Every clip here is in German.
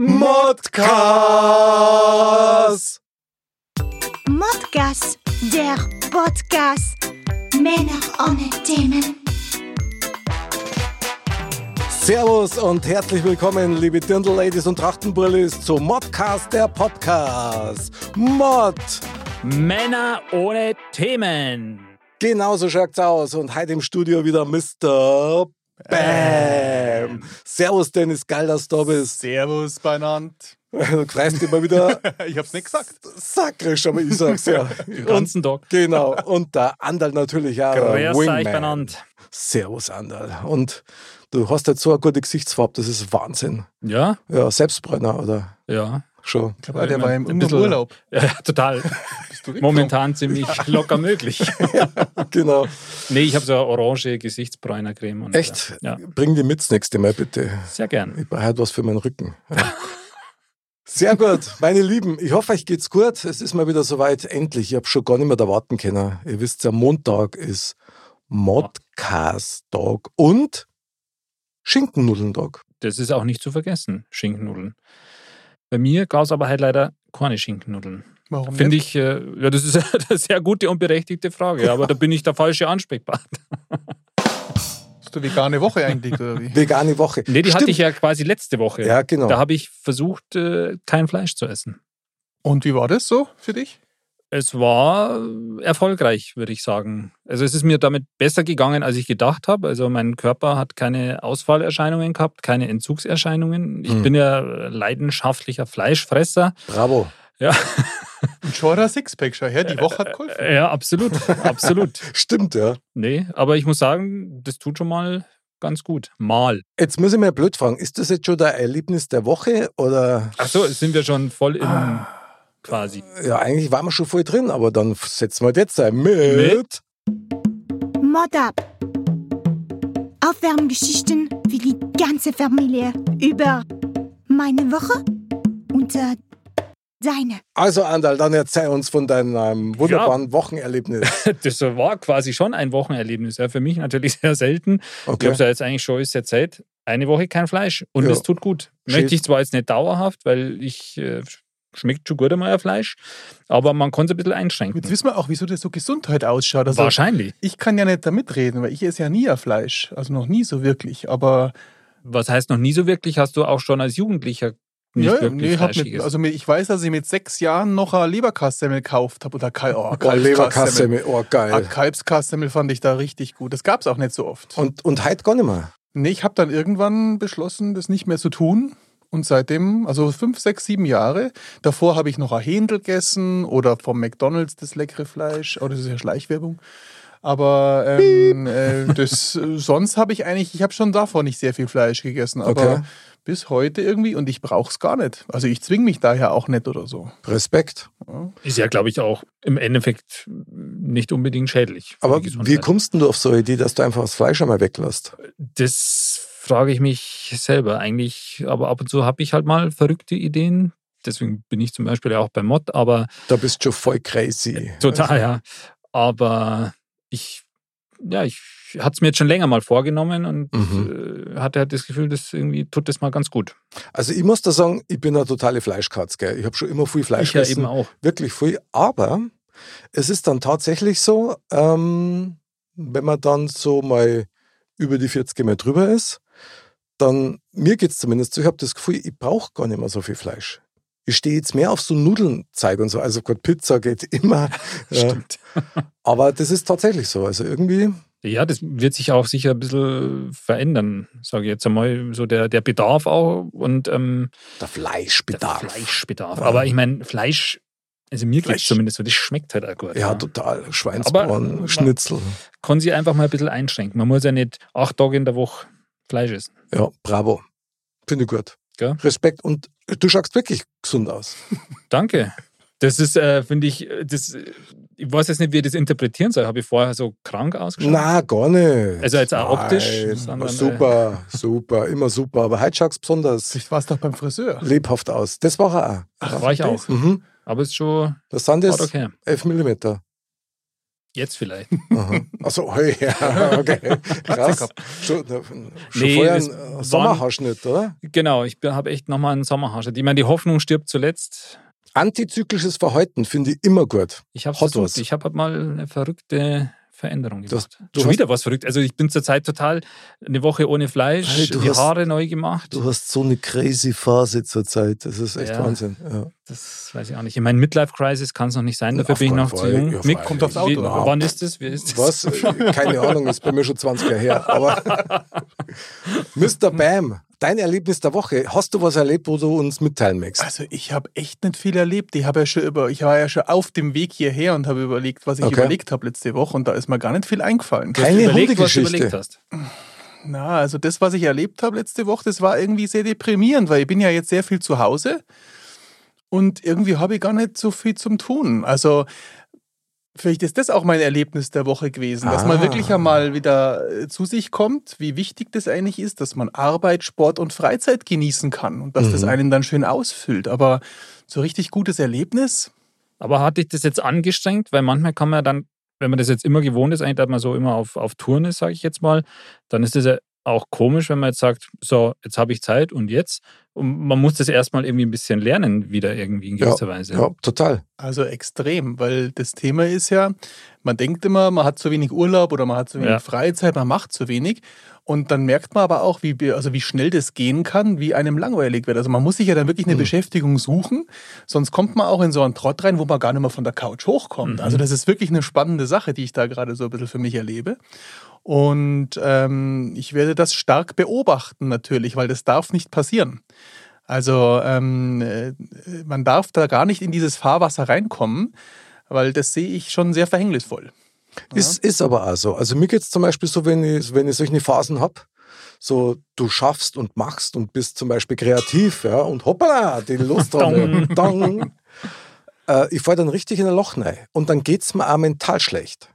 Modcast. Modcast, der Podcast. Männer ohne Themen. Servus und herzlich willkommen, liebe Dirndl-Ladies und Trachtenbrillis, zum Modcast, der Podcast. Mod. Männer ohne Themen. Genau so schaut's aus. Und heute im Studio wieder Mr. Bam. Servus, Dennis, geil, dass du da bist. Servus beinand. Du dich mal wieder. Ich hab's nicht gesagt. Sakrisch, aber ich sag's ja. Den ganzen Tag. Genau. Und der Andal natürlich auch. Grüß euch benannt. Servus, Andal. Und du hast jetzt so eine gute Gesichtsfarbe, das ist Wahnsinn. Ja, Ja, Selbstbrenner oder ja. Schon. Ich glaube, der war im, Urlaub. Ja, ja, total. Momentan ziemlich locker möglich. Genau. Nee, ich habe so eine orange Gesichtsbräunercreme. und, Echt? äh, Ja, Bring die mit das nächste Mal bitte. sehr gern. Ich brauche heute was für meinen Rücken. Ja. Sehr gut, meine Lieben. Ich hoffe, euch geht's gut. Es ist mal wieder soweit. Endlich. Ich habe schon gar nicht mehr da warten können. Ihr wisst ja, Montag ist Modcast-Tag und Schinkennudellentag. Das ist auch nicht zu vergessen, Schinkennudeln. Bei mir gab es aber halt leider keine Schinkennudeln. Warum Finde ich, äh, ja, das ist eine sehr gute und berechtigte Frage, aber da bin ich der falsche Ansprechpartner. Hast du vegane Woche eigentlich, oder wie? Vegane Woche. Nee, die hatte Stimmt. ich ja quasi letzte Woche. Ja, genau. Da habe ich versucht, äh, kein Fleisch zu essen. Und wie war das so für dich? Es war erfolgreich, würde ich sagen. Also es ist mir damit besser gegangen, als ich gedacht habe. Also mein Körper hat keine Ausfallerscheinungen gehabt, keine Entzugserscheinungen. Ich Hm. bin ja leidenschaftlicher Fleischfresser. Bravo. Ja, Ein Scheurer Sixpack, schau her, die Woche hat geholfen. äh, ja absolut, absolut. Stimmt, ja. Nee, aber ich muss sagen, das tut schon mal ganz gut. Mal. Jetzt muss ich mal blöd fragen, ist das jetzt schon der Erlebnis der Woche oder Ach so, jetzt sind wir schon voll in Ah. Quasi. ja, eigentlich waren wir schon voll drin, aber dann setzen wir jetzt ein mit. Mit? Mod ab. Aufwärmgeschichten für die ganze Familie über meine Woche und äh, deine. Also Andal, dann erzähl uns von deinem ähm, wunderbaren Wochenerlebnis. Das war quasi schon ein Wochenerlebnis. Ja, für mich natürlich sehr selten. Ich Okay. habe es ja jetzt eigentlich schon ist ja Zeit. Eine Woche kein Fleisch. Und Ja. es tut gut. Möchte ich zwar jetzt nicht dauerhaft, weil ich äh, schmeckt schon gut einmal ein Fleisch, aber man kann es ein bisschen einschränken. Jetzt wissen wir auch, wieso das so Gesundheit ausschaut. Also, Wahrscheinlich. ich kann ja nicht damit reden, weil ich esse ja nie ein Fleisch. Also noch nie so wirklich. Aber Was heißt noch nie so wirklich? Hast du auch schon als Jugendlicher nicht ja, wirklich nee, hab Fleisch mit, gegessen? also mit, ich weiß, dass ich mit sechs Jahren noch eine Leberkassemmel gekauft habe. Oder Kal oh, Oh, Leberkassemmel, oh geil. Kalbskassemmel fand ich da richtig gut. Das gab es auch nicht so oft. Und, und heute gar nicht mehr. Nee, ich habe dann irgendwann beschlossen, das nicht mehr zu tun. Und seitdem, also fünf, sechs, sieben Jahre, davor habe ich noch ein Händel gegessen oder vom McDonalds das leckere Fleisch. Oh, das ist ja Schleichwerbung. Aber ähm, äh, das, äh, sonst habe ich eigentlich, ich habe schon davor nicht sehr viel Fleisch gegessen. Aber Okay. bis heute irgendwie und ich brauche es gar nicht. Also ich zwinge mich daher auch nicht oder so. Respekt. ist ja, glaube ich, auch im Endeffekt nicht unbedingt schädlich. Aber wie kommst denn du auf so eine Idee, dass du einfach das Fleisch einmal weglässt? Das frage ich mich selber eigentlich. Aber ab und zu habe ich halt mal verrückte Ideen. Deswegen bin ich zum Beispiel ja auch beim Mod, aber Da bist du schon voll crazy. total, ja. Aber ich, ja, ich hatte es mir jetzt schon länger mal vorgenommen und Mhm. äh, hatte halt das Gefühl, dass irgendwie tut das mal ganz gut. Also ich muss da sagen, ich bin eine totale Fleischkatz. Gell? Ich habe schon immer viel Fleisch ich ja gegessen. eben auch. Wirklich viel. Aber es ist dann tatsächlich so, ähm, wenn man dann so mal über die 40 Mal drüber ist, dann, mir geht es zumindest so, ich habe das Gefühl, ich brauche gar nicht mehr so viel Fleisch. Ich stehe jetzt mehr auf so Nudelnzeug und so. Also gut, Pizza geht immer. Stimmt. Aber das ist tatsächlich so. Also irgendwie, Ja, das wird sich auch sicher ein bisschen verändern, sage ich jetzt einmal, so der, der Bedarf auch und ähm, der der Fleischbedarf. Fleischbedarf. Ja. Aber ich meine, Fleisch, also mir geht Fleisch. zumindest so, das schmeckt halt auch gut. Ja, ja. total. Schweinsborn, Aber- Schnitzel. Kann sich einfach mal ein bisschen einschränken. Man muss ja nicht acht Tage in der Woche Fleisch essen. Ja, bravo. Finde ich gut. Gell? Respekt. Und du schaust wirklich gesund aus. Danke. Das ist, äh, finde ich, äh, das, äh, ich weiß jetzt nicht, wie ich das interpretieren soll. Habe ich vorher so krank ausgeschaut? Na, gar nicht. Also jetzt auch optisch, Nein. sondern, äh, super, super, immer super. Aber heute schaust du besonders Ich war es doch beim Friseur. lebhaft aus. Das war er Ach, war ich auch. auch. Mhm. Aber es ist schon Das sind jetzt okay. 11 Millimeter. Jetzt vielleicht. Achso, hey, ja, okay. Krass. Schon, schon Nee, vorher ein äh, Sommerhaarschnitt, oder? Genau, ich habe echt nochmal einen Sommerhaarschnitt. Ich meine, die Hoffnung stirbt zuletzt. Antizyklisches Verhalten finde ich immer gut. Ich habe versucht. was. Ich habe halt mal eine verrückte Veränderung Das- gemacht. du Schon hast- wieder was verrückt. Also ich bin zurzeit total eine Woche ohne Fleisch, Hey, du die hast- Haare neu gemacht. Du hast so eine crazy Phase zurzeit. Das ist echt Ja. Wahnsinn. Ja. Das weiß ich auch nicht. Ich meine, Midlife-Crisis kann es noch nicht sein, dafür Auf bin ich noch zu Fall. jung. Ja, Mick. Kommt aufs Auto wie, an. wann ist das? Wie ist das? Was? Keine Ahnung, ist bei mir schon 20 Jahre her. Aber Mr. Bam, dein Erlebnis der Woche. Hast du was erlebt, wo du uns mitteilen möchtest? Also ich habe echt nicht viel erlebt. Ich habe ja schon über, ich war ja schon auf dem Weg hierher und habe überlegt, was ich Okay. überlegt habe letzte Woche und da ist mir gar nicht viel eingefallen. Keine überlegt, was du überlegt hast. Na, also das, was ich erlebt habe letzte Woche, das war irgendwie sehr deprimierend, weil ich bin ja jetzt sehr viel zu Hause und irgendwie habe ich gar nicht so viel zum Tun. Also vielleicht ist das auch mein Erlebnis der Woche gewesen, dass man Ah. wirklich einmal wieder äh, zu sich kommt, wie wichtig das eigentlich ist, dass man Arbeit, Sport und Freizeit genießen kann und dass das Mhm. einen dann schön ausfüllt. Aber so richtig gutes Erlebnis, Aber hat dich das jetzt angestrengt? Weil manchmal kann man dann, wenn man das jetzt immer gewohnt ist, eigentlich, dass man so immer auf, auf Touren ist, sage ich jetzt mal, dann ist das ja auch komisch, wenn man jetzt sagt, so, jetzt habe ich Zeit und jetzt. Und man muss das erstmal irgendwie ein bisschen lernen, wieder irgendwie in gewisser Weise. Ja, total. Also extrem, weil das Thema ist ja, man denkt immer, man hat zu wenig Urlaub oder man hat zu wenig Ja. Freizeit, man macht zu wenig. Und dann merkt man aber auch, wie, also wie schnell das gehen kann, wie einem langweilig wird. Also man muss sich ja dann wirklich eine Mhm. Beschäftigung suchen, sonst kommt man auch in so einen Trott rein, wo man gar nicht mehr von der Couch hochkommt. Mhm. Also das ist wirklich eine spannende Sache, die ich da gerade so ein bisschen für mich erlebe. Und ähm, ich werde das stark beobachten natürlich, weil das darf nicht passieren. Also ähm, äh, man darf da gar nicht in dieses Fahrwasser reinkommen, weil das sehe ich schon sehr verhängnisvoll. Ist, ist aber auch so. Also mir geht es zum Beispiel so, wenn ich, wenn ich solche Phasen habe, so du schaffst und machst und bist zum Beispiel kreativ, ja, und hoppala, die Lust Dong. Dong. Äh, ich falle dann richtig in ein Loch rein. Und dann geht es mir auch mental schlecht.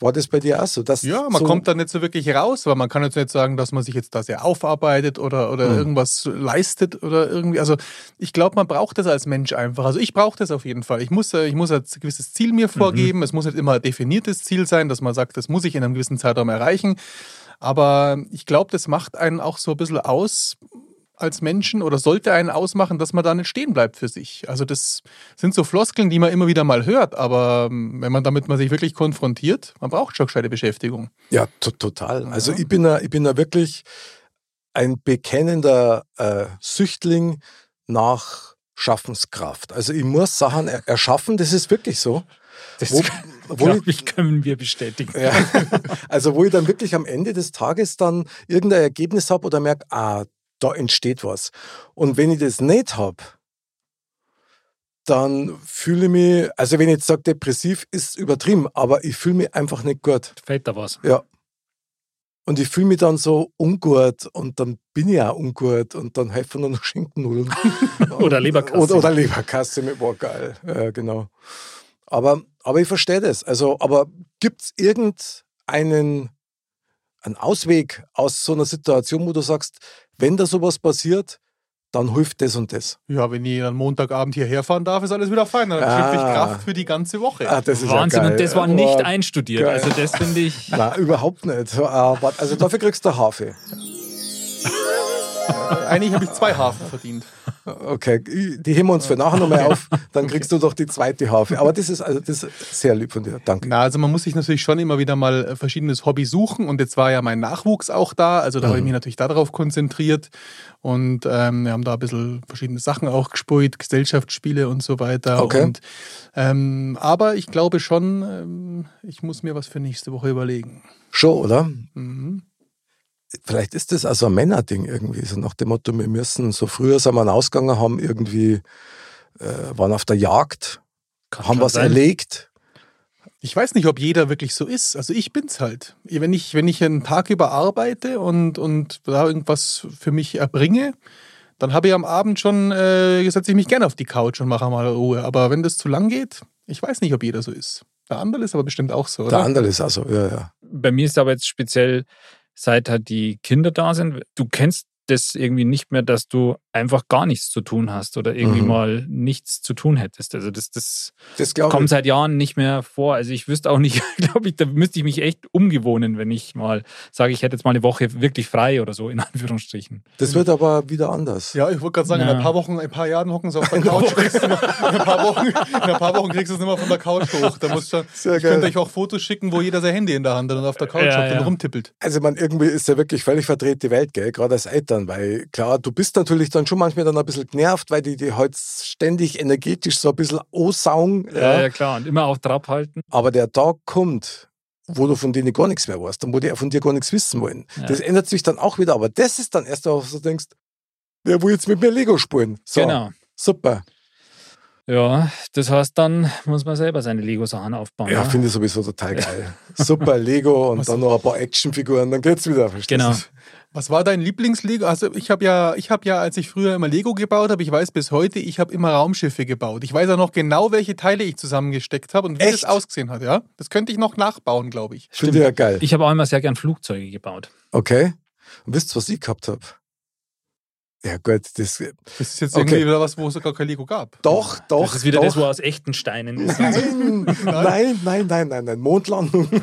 War das bei dir auch so? Dass Ja, man so, kommt da nicht so wirklich raus, weil man kann jetzt nicht sagen, dass man sich jetzt da sehr aufarbeitet oder, oder Mhm. irgendwas leistet oder irgendwie. Also ich glaube, man braucht das als Mensch einfach. Also ich brauche das auf jeden Fall. Ich muss, ich muss ein gewisses Ziel mir vorgeben. Es muss nicht immer ein definiertes Ziel sein, dass man sagt, das muss ich in einem gewissen Zeitraum erreichen. Aber ich glaube, das macht einen auch so ein bisschen aus als Menschen oder sollte einen ausmachen, dass man da nicht stehen bleibt für sich. Also das sind so Floskeln, die man immer wieder mal hört, aber ähm, wenn man damit man sich wirklich konfrontiert, man braucht schon gescheite Beschäftigung. Ja, to total. Also ich bin da, ich bin da wirklich ein bekennender äh, Süchtling nach Schaffenskraft. Also ich muss Sachen er erschaffen, das ist wirklich so. Das Wo, wo ich, ich, können wir bestätigen. ja, also wo ich dann wirklich am Ende des Tages dann irgendein Ergebnis habe oder merke, ah, da entsteht was. Und wenn ich das nicht habe, dann fühle ich mich, also wenn ich jetzt sage, depressiv ist übertrieben, aber ich fühle mich einfach nicht gut. Fällt da was? Ja. Und ich fühle mich dann so ungut und dann bin ich auch ungut und dann helfen nur noch Schinkennudeln. Oder Leberkasse. Oder, oder Leberkasse mit boah, geil. Ja, genau. Aber, aber ich verstehe das. Also, aber gibt es irgendeinen einen Ausweg aus so einer Situation, wo du sagst, wenn da sowas passiert, dann hilft das und das? Ja, wenn ich am Montagabend hierher fahren darf, ist alles wieder fein. Dann Ah. schöpfe ich Kraft für die ganze Woche. Ah, das ist Wahnsinn, ja geil. und das war Boah, nicht einstudiert. geil. Also das finde ich. Nein, überhaupt nicht. Aber, also dafür kriegst du Hafe. Eigentlich habe ich zwei Hafen verdient. Okay, die heben wir uns für nachher nochmal auf, dann kriegst du doch die zweite Harfe. Aber das ist also das ist sehr lieb von dir. Danke. Na, also man muss sich natürlich schon immer wieder mal äh, verschiedenes Hobby suchen und jetzt war ja mein Nachwuchs auch da, also da habe ich Mhm. mich natürlich darauf konzentriert und ähm, wir haben da ein bisschen verschiedene Sachen auch gespielt, Gesellschaftsspiele und so weiter. Okay. Und, ähm, aber ich glaube schon, ähm, ich muss mir was für nächste Woche überlegen. Schon, oder? Mhm. Vielleicht ist das also ein Männerding irgendwie, so nach dem Motto, wir müssen, so früher sind wir einen Ausgang, haben irgendwie, äh, waren auf der Jagd, Kann haben was sein. erlegt. Ich weiß nicht, ob jeder wirklich so ist. Also ich bin's halt. Wenn ich, wenn ich einen Tag über arbeite und, und da irgendwas für mich erbringe, dann habe ich am Abend schon, äh, setze ich mich gerne auf die Couch und mache mal Ruhe. Aber wenn das zu lang geht, ich weiß nicht, ob jeder so ist. Der andere ist aber bestimmt auch so, Der oder? andere ist also, ja, ja. Bei mir ist aber jetzt speziell, seit halt die Kinder da sind, du kennst das irgendwie nicht mehr, dass du einfach gar nichts zu tun hast oder irgendwie Mhm. mal nichts zu tun hättest. Also das, das Das kommt ich. seit Jahren nicht mehr vor. Also ich wüsste auch nicht, glaube ich, da müsste ich mich echt umgewohnen, wenn ich mal sage, ich hätte jetzt mal eine Woche wirklich frei oder so, in Anführungsstrichen. Das wird aber wieder anders. Ja, ich wollte gerade sagen, in Ja. ein paar Wochen, in ein paar Jahren hocken sie auf der Couch. kriegst du noch, in, ein paar Wochen, in ein paar Wochen kriegst du es nicht mehr von der Couch hoch. Da musst du, Sehr ich könnte geil. euch auch Fotos schicken, wo jeder sein Handy in der Hand hat und auf der Couch Ja, ja. und rumtippelt. Also man, irgendwie ist ja wirklich völlig verdreht die Welt, gell? gerade als Eltern, weil klar, du bist natürlich dann schon manchmal dann ein bisschen genervt, weil die die halt ständig energetisch so ein bisschen aussaugen. Ja, Ja. ja klar. Und immer auch drauf halten. Aber der Tag kommt, wo du von denen gar nichts mehr weißt und wo die von dir gar nichts wissen wollen. Ja. Das ändert sich dann auch wieder, aber das ist dann erst, was du denkst, wer will jetzt mit mir Lego spielen? So, Genau. super. Ja, das heißt, dann muss man selber seine Lego-Sachen aufbauen. Ja, ne? finde ich sowieso total geil. Super Lego und dann noch ein paar Actionfiguren, dann geht's wieder. verstehst Genau. Was war dein Lieblingslego? Also ich habe ja, ich habe ja, als ich früher immer Lego gebaut habe, ich weiß bis heute, ich habe immer Raumschiffe gebaut. Ich weiß auch noch genau, welche Teile ich zusammengesteckt habe und wie Echt? das ausgesehen hat. Ja, das könnte ich noch nachbauen, glaube ich. Ich ja geil. Ich habe auch immer sehr gern Flugzeuge gebaut. Okay. Und wisst ihr, was ich gehabt habe? Ja, gut, das. Das ist jetzt Okay. irgendwie wieder was, wo es sogar kein Lego gab. Doch, doch. das ist wieder doch. das, wo aus echten Steinen ist. Nein, nein, nein, nein, nein, nein. Mondlandung.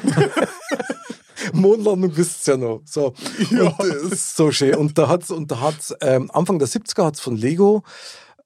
Mondlandung wisst ihr ja noch. So. Und das ist so schön. Und da hat's, und da hat's, ähm, Anfang der 70er hat es von Lego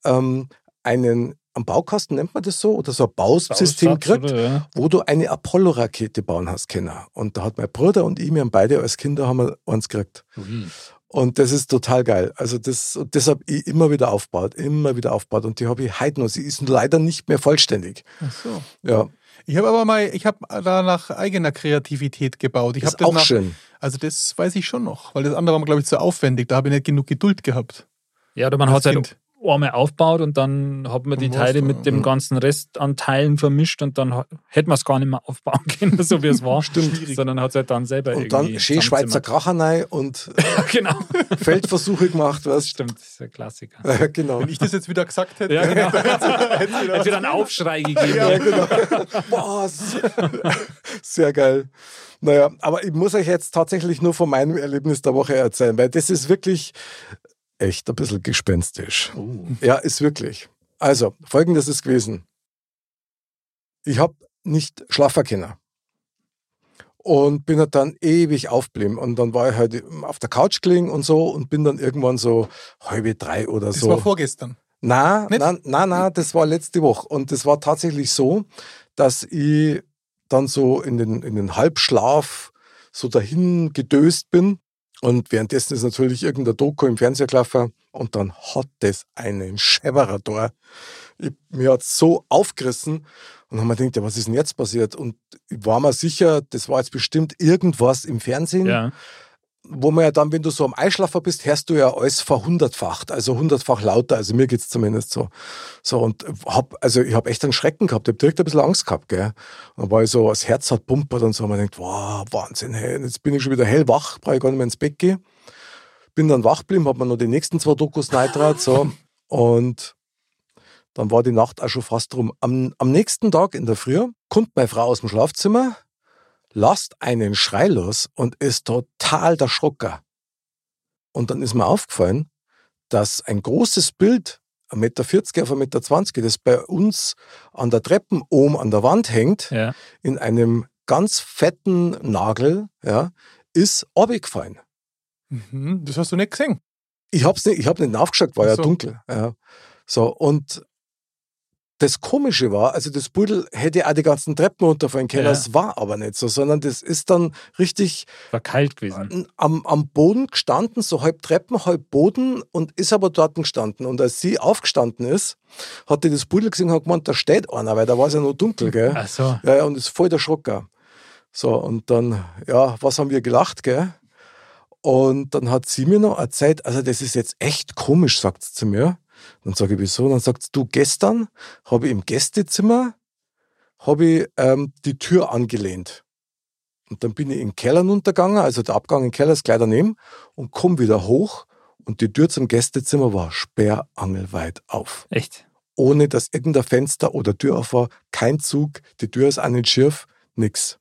ähm, einen, am Baukasten nennt man das so, oder so ein Bausystem oder? Ja. wo du eine Apollo-Rakete bauen hast können. Und da hat mein Bruder und ich, wir haben beide als Kinder haben wir eins gekriegt. Ui. Und das ist total geil. Also das, und das habe ich immer wieder aufgebaut, immer wieder aufgebaut. Und die habe ich heute noch. Sie ist leider nicht mehr vollständig. Ach so. Ja, Ich habe aber mal, ich habe da nach eigener Kreativität gebaut. Ich habe ist das auch nach, schön. Also das weiß ich schon noch, weil das andere war glaube ich, zu aufwendig. Da habe ich nicht genug Geduld gehabt. Ja, oder man hat es halt Kind. Einmal aufgebaut und dann hat man die Teile mit dem ja. ganzen Rest an Teilen vermischt und dann hätte man es gar nicht mehr aufbauen können, so wie es war. Stimmt. Sondern hat es halt dann selber Und irgendwie dann schön Schweizer zusammengezimmert. Kracher rein und Ja, genau. Feldversuche gemacht, Das weißt stimmt, das ist ein Klassiker. Ja, genau. Wenn ich das jetzt wieder gesagt hätte, Ja, genau. hätte ich Hätte wieder einen Aufschrei gegeben. Ja, genau. Was? Sehr geil. Naja, aber ich muss euch jetzt tatsächlich nur von meinem Erlebnis der Woche erzählen, weil das ist wirklich echt ein bisschen gespenstisch. Oh. Ja, ist wirklich. Also, folgendes ist gewesen. Ich habe nicht schlafen können. Und bin halt dann ewig aufgeblieben. Und dann war ich halt auf der Couch gelegen und so und bin dann irgendwann so halbe drei oder Das so. war vorgestern. Na, na, na, na, das war letzte Woche. Und das war tatsächlich so, dass ich dann so in den, in den Halbschlaf so dahin gedöst bin. Und währenddessen ist natürlich irgendein Doku im Fernseher gelaufen. Und dann hat das einen Schäberer da. Mir hat so aufgerissen. Und haben wir gedacht, ja, was ist denn jetzt passiert? Und ich war mir sicher, das war jetzt bestimmt irgendwas im Fernsehen Ja. Wo man ja dann, wenn du so am Eischlafer bist, hörst du ja alles verhundertfacht, also hundertfach lauter. Also mir geht's zumindest so. So und hab, also ich habe echt einen Schrecken gehabt, ich habe direkt ein bisschen Angst gehabt, gell. Und ich so, das Herz hat pumpert und so, und man denkt, wow, Wahnsinn, hey, jetzt bin ich schon wieder hellwach, brauche ich gar nicht mehr ins Bett gehen. Bin dann wach geblieben, hab mir noch die nächsten zwei Dokus neitrat, so. Und dann war die Nacht auch schon fast rum. Am, am nächsten Tag in der Früh kommt meine Frau aus dem Schlafzimmer, lasst einen Schrei los und ist total der Schrocker. Und dann ist mir aufgefallen, dass ein großes Bild, 1,40 Meter auf 1,20 Meter, das bei uns an der Treppen oben an der Wand hängt, Ja. in einem ganz fetten Nagel, ja, ist abgefallen. Mhm, das hast du nicht gesehen. Ich hab's nicht, ich hab nicht nachgeschaut, war Ach ja so. dunkel. Ja. So, und das Komische war, also das Pudel hätte auch die ganzen Treppen runterfallen können, Ja. das war aber nicht so, sondern das ist dann richtig War kalt gewesen. am, am Boden gestanden, so halb Treppen, halb Boden und ist aber dort gestanden. Und als sie aufgestanden ist, hat die das Pudel gesehen und hat gemeint, da steht einer, weil da war es ja noch dunkel, gell? Ach so. Ja, ja, und ist voll der Schrocker. So, und dann, ja, was haben wir gelacht, gell? Und dann hat sie mir noch erzählt, also das ist jetzt echt komisch, sagt sie zu mir. Dann sage ich, wieso? Dann sagt du, gestern habe ich im Gästezimmer habe ich ähm, die Tür angelehnt. Und dann bin ich in den Keller runtergegangen, also der Abgang in den Keller ist gleich daneben, und komme wieder hoch und die Tür zum Gästezimmer war sperrangelweit auf Echt. ohne dass irgendein Fenster oder Tür auf war, kein Zug, die Tür ist auch nicht schief, nix.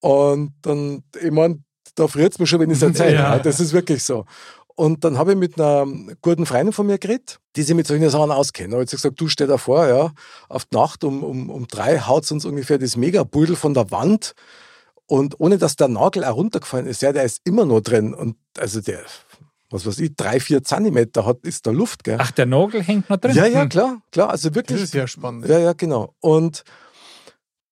Und dann, ich meine, da friert es mir schon, wenn ich es erzähle. Ja. Das ist wirklich so. Und dann habe ich mit einer guten Freundin von mir geredet, die sich mit solchen Sachen auskennt. Da habe ich gesagt, du steh da vor, ja, auf die Nacht um, um, um drei haut uns ungefähr das Megabudel von der Wand. Und ohne dass der Nagel auch runtergefallen ist, ja, der ist immer noch drin. Und also der, was weiß ich, drei, vier Zentimeter hat, ist da Luft, gell? Ach, der Nagel hängt noch drin. ja, ja, Hm. klar, klar. Also Das wirklich. ist ja spannend. Ja, ja, genau. Und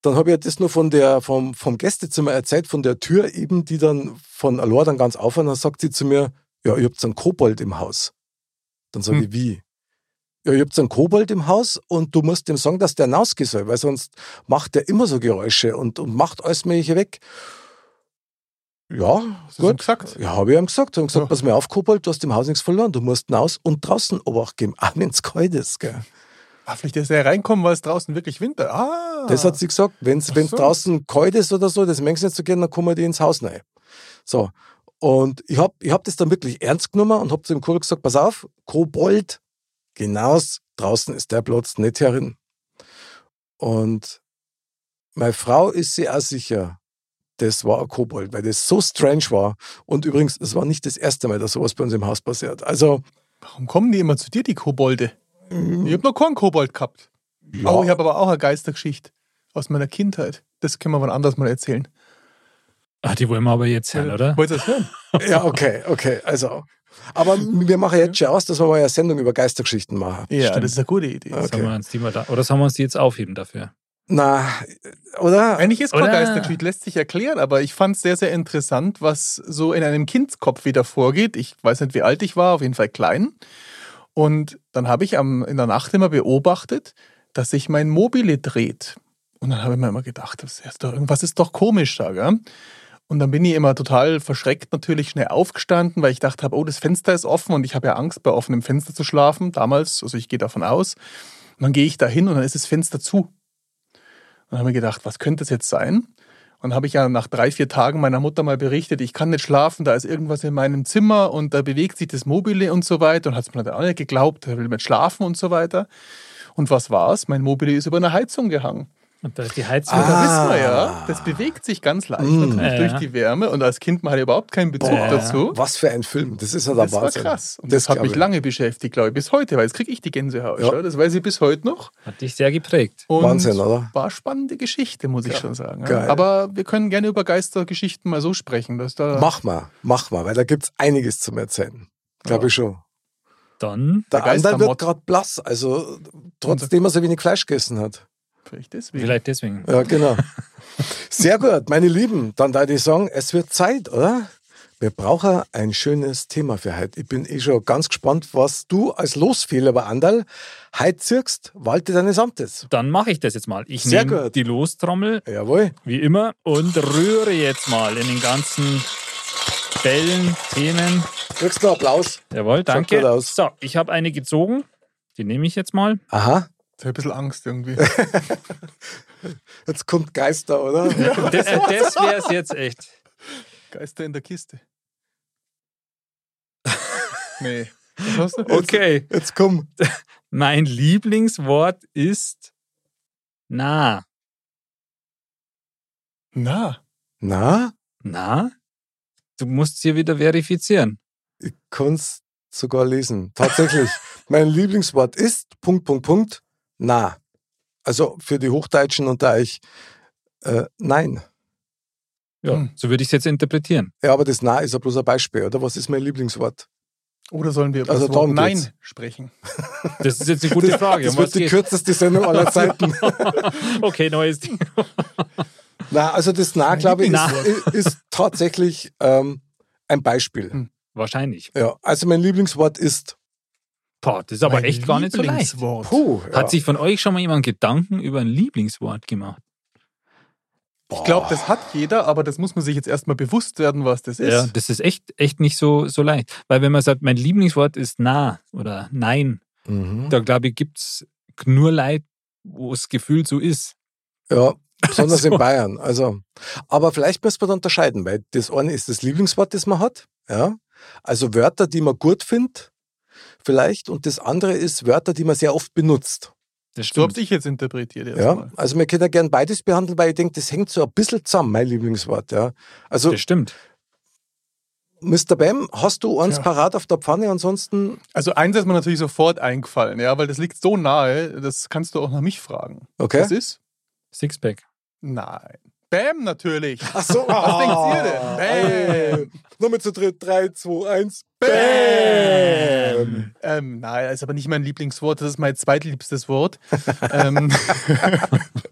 dann habe ich das nur von der, vom, vom Gästezimmer erzählt, von der Tür eben, die dann von Alor dann ganz auf und dann sagt sie zu mir, ja, ihr habt einen Kobold im Haus. Dann sage Hm. ich, wie? Ja, ihr habt einen Kobold im Haus und du musst dem sagen, dass der rausgehen soll, weil sonst macht der immer so Geräusche und, und macht alles mögliche weg. Ja, Hast ihm gut. gesagt? Ja, habe ich ihm gesagt. Ich habe gesagt, Ja. pass mal auf, Kobold, du hast im Haus nichts verloren. Du musst raus und draußen Obacht geben, auch wenn es kalt ist. Gell. Ah, vielleicht ist er reinkommen, weil es draußen wirklich Winter. Ah. Das hat sie gesagt, wenn es so. draußen kalt ist oder so, das merkst du nicht so gerne, dann kommen die ins Haus rein. So. Und ich habe ich hab das dann wirklich ernst genommen und habe zu dem Kobold gesagt, pass auf, Kobold, hinaus, draußen ist der Platz, nicht herin. Und meine Frau ist sich auch sicher, das war ein Kobold, weil das so strange war. Und übrigens, es war nicht das erste Mal, dass sowas bei uns im Haus passiert. Also, Warum kommen die immer zu dir, die Kobolde? Ich habe noch keinen Kobold gehabt. ja, Oh, ich habe aber auch eine Geistergeschichte aus meiner Kindheit. Das können wir wann anders mal erzählen. Ah, die wollen wir aber jetzt hören, oder? Wollt ihr das hören? ja, okay, okay. Also, aber wir machen jetzt schon aus, dass wir mal eine Sendung über Geistergeschichten machen. Ja, Stimmt. das ist eine gute Idee. Okay. Sollen wir uns die mal da, oder sollen wir uns die jetzt aufheben dafür? Na, oder? Eigentlich ist Oder- Geistergeschichte, lässt sich erklären, aber ich fand es sehr, sehr interessant, was so in einem Kindskopf wieder vorgeht. Ich weiß nicht, wie alt ich war, auf jeden Fall klein. Und dann habe ich am, in der Nacht immer beobachtet, dass sich mein Mobile dreht. Und dann habe ich mir immer gedacht, das ist doch, irgendwas ist doch komisch da, gell? Und dann bin ich immer total verschreckt natürlich schnell aufgestanden, weil ich dachte habe, oh, das Fenster ist offen und ich habe ja Angst, bei offenem Fenster zu schlafen, damals, also ich gehe davon aus. Und dann gehe ich da hin und dann ist das Fenster zu. Und dann habe ich gedacht, was könnte das jetzt sein? Und dann habe ich ja nach drei, vier Tagen meiner Mutter mal berichtet, ich kann nicht schlafen, da ist irgendwas in meinem Zimmer und da bewegt sich das Mobile und so weiter. Und hat es mir dann auch nicht geglaubt, er will nicht schlafen und so weiter. Und was war's? Mein Mobile ist über einer Heizung gehangen. Und da ist die Heizung. Und da Ah. wissen wir ja, das bewegt sich ganz leicht Mm. natürlich Ja, durch ja. die Wärme. Und als Kind man hat überhaupt keinen Bezug Ja, ja. dazu. Was für ein Film. Das ist ja der Das war Wahnsinn. krass. Und das, hat glaub mich ich. lange beschäftigt, glaube ich, bis heute, weil jetzt kriege ich die Gänsehaut. Ja. Das weiß ich bis heute noch. Hat dich sehr geprägt. Und Wahnsinn, oder? War eine spannende Geschichte, muss ich schon sagen. ja. Geil. Aber wir können gerne über Geistergeschichten mal so sprechen. Dass da Mach mal, mach mal, weil da gibt es einiges zum Erzählen. Glaube Ja. ich schon. Dann, Der, Der Anderl wird Geistermod. gerade blass, also trotzdem er so wenig Fleisch gegessen hat. Vielleicht deswegen. vielleicht deswegen. Ja, genau. Sehr gut, meine Lieben. Dann da ich sagen, es wird Zeit, oder? Wir brauchen ein schönes Thema für heute. Ich bin eh schon ganz gespannt, was du als Losfehler bei Andal heute zirkst, walte deines Amtes. Dann mache ich das jetzt mal. Ich Sehr nehme gut. die Lostrommel, Jawohl. wie immer, und rühre jetzt mal in den ganzen Bällen, Themen. Kriegst du Applaus? Jawohl, danke. aus. So, ich habe eine gezogen. Die nehme ich jetzt mal. Aha, habe ein bisschen Angst irgendwie. jetzt kommt Geister, oder? Das, das wäre es jetzt echt. Geister in der Kiste. nee. Was hast du? Okay, Jetzt komm. mein Lieblingswort ist na. Na, Na, Na? Du musst hier wieder verifizieren. ich kann's sogar lesen. Tatsächlich. mein Lieblingswort ist Punkt, Punkt, Punkt, na. Also für die Hochdeutschen unter euch, äh, nein. Ja, Hm. so würde ich es jetzt interpretieren. Ja, aber das na ist ja bloß ein Beispiel, oder? Was ist mein Lieblingswort? oder sollen wir über Also das Wort Nein geht's. sprechen? Das ist jetzt eine gute Frage. Das Um was wird die geht's? kürzeste Sendung aller Zeiten. okay, neues Ding. Na, also das Na, glaube ich, ist, ist tatsächlich ähm, ein Beispiel. Hm. Wahrscheinlich. Ja, also mein Lieblingswort ist Boah, das ist aber Mein echt gar nicht so leicht. Puh. Ja. Hat sich von euch schon mal jemand Gedanken über ein Lieblingswort gemacht? Ich glaube, das hat jeder, aber das muss man sich jetzt erstmal bewusst werden, was das ist. Ja, das ist echt, echt nicht so, so leicht. Weil wenn man sagt, mein Lieblingswort ist na oder nein, Mhm. da glaube ich, gibt es nur Leid, wo das Gefühl so ist. Ja, besonders in Also. Bayern. Also, aber vielleicht müssen wir da unterscheiden, weil das eine ist das Lieblingswort, das man hat. Ja, also Wörter, die man gut findet, vielleicht, und das andere ist Wörter, die man sehr oft benutzt. Das So habe ich jetzt interpretiert. Ja, erstmal. also wir können ja gern beides behandeln, weil ich denke, das hängt so ein bisschen zusammen, mein Lieblingswort. Ja, also Das stimmt. Mr. Bam, hast du eins Ja. parat auf der Pfanne? Ansonsten, Also eins ist mir natürlich sofort eingefallen, ja, weil das liegt so nahe, das kannst du auch nach mich fragen. okay. Was ist? Sixpack. Nein. Bam natürlich. Ach so. Was denkt ihr denn? Bam. Nochmal zu dritt. 3, 2, 1. Bam. Ähm, nein, das ist aber nicht mein Lieblingswort, das ist mein zweitliebstes Wort. ähm,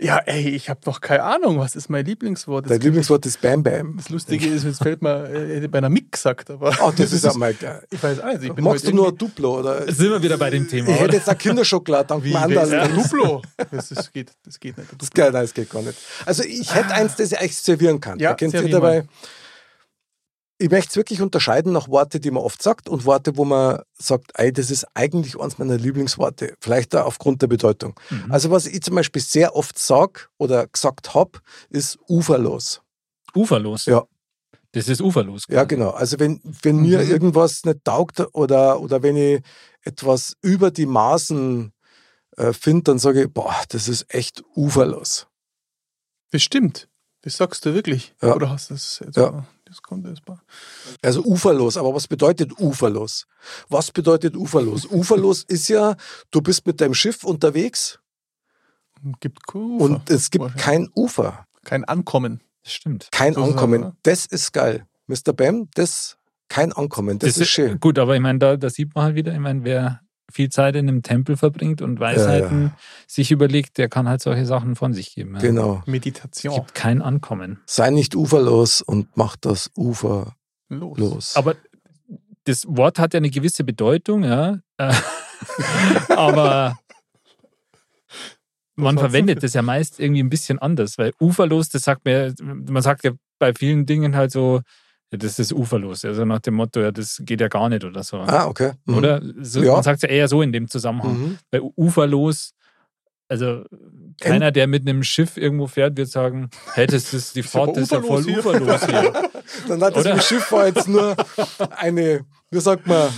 ja, ey, ich habe doch keine Ahnung, was ist mein Lieblingswort? Das, Dein Lieblingswort ist Bam Bam. das Lustige ist, jetzt fällt mir, äh, hätte bei einer Mick gesagt, aber. Oh, das ist auch mal geil. Ich weiß also, ich bin Magst du nur Duplo? Oder? Jetzt sind wir wieder bei dem Thema, Ich hätte oder? jetzt eine Kinderschokolade dank Wie, anderen. ein Duplo? Das, ist, geht, das geht nicht. Das geil, nein, das geht gar nicht. Also ich hätte eins, das ich euch servieren kann. Ja, da könnt ihr dabei. Ich möchte es wirklich unterscheiden nach Worte, die man oft sagt und Worte, wo man sagt, ey, das ist eigentlich eines meiner Lieblingsworte. Vielleicht auch aufgrund der Bedeutung. Mhm. Also was ich zum Beispiel sehr oft sag oder gesagt habe, ist uferlos. Uferlos. Ja. Das ist uferlos. Ja, genau. Also wenn, wenn mir Mhm. irgendwas nicht taugt oder, oder wenn ich etwas über die Maßen äh, finde, dann sage ich, boah, das ist echt uferlos. Das stimmt. Das sagst du wirklich. Ja. Oder hast du jetzt Ja. Das jetzt mal. Also uferlos, aber was bedeutet uferlos? Was bedeutet uferlos? uferlos ist ja, du bist mit deinem Schiff unterwegs Gibt kein Ufer. und es gibt kein Ufer, kein Ankommen. Das stimmt. kein So ist Ankommen. oder? Das ist geil. Mr. Bam, das kein Ankommen, das, ist schön. Gut, aber ich meine, da, da sieht man halt wieder, ich meine, wer viel Zeit in einem Tempel verbringt und Weisheiten sich überlegt, der kann halt solche Sachen von sich geben. Ja. Genau. Es Meditation. gibt kein Ankommen. Sei nicht uferlos und mach das Ufer Los. los. Aber das Wort hat ja eine gewisse Bedeutung, ja. Äh, aber man verwendet das ja meist irgendwie ein bisschen anders, weil uferlos, das sagt man, man sagt ja bei vielen Dingen halt so, ja, das ist uferlos. Also nach dem Motto, ja, das geht ja gar nicht oder so. ah, okay. Mhm. Oder? So, Ja. Man sagt ja eher so in dem Zusammenhang. Mhm. Bei uferlos, also keiner, der mit einem Schiff irgendwo fährt, wird sagen, hey, das ist die Fahrt ist ja voll uferlos uferlos hier. Dann hat das Schiff war jetzt nur eine, wie sagt man,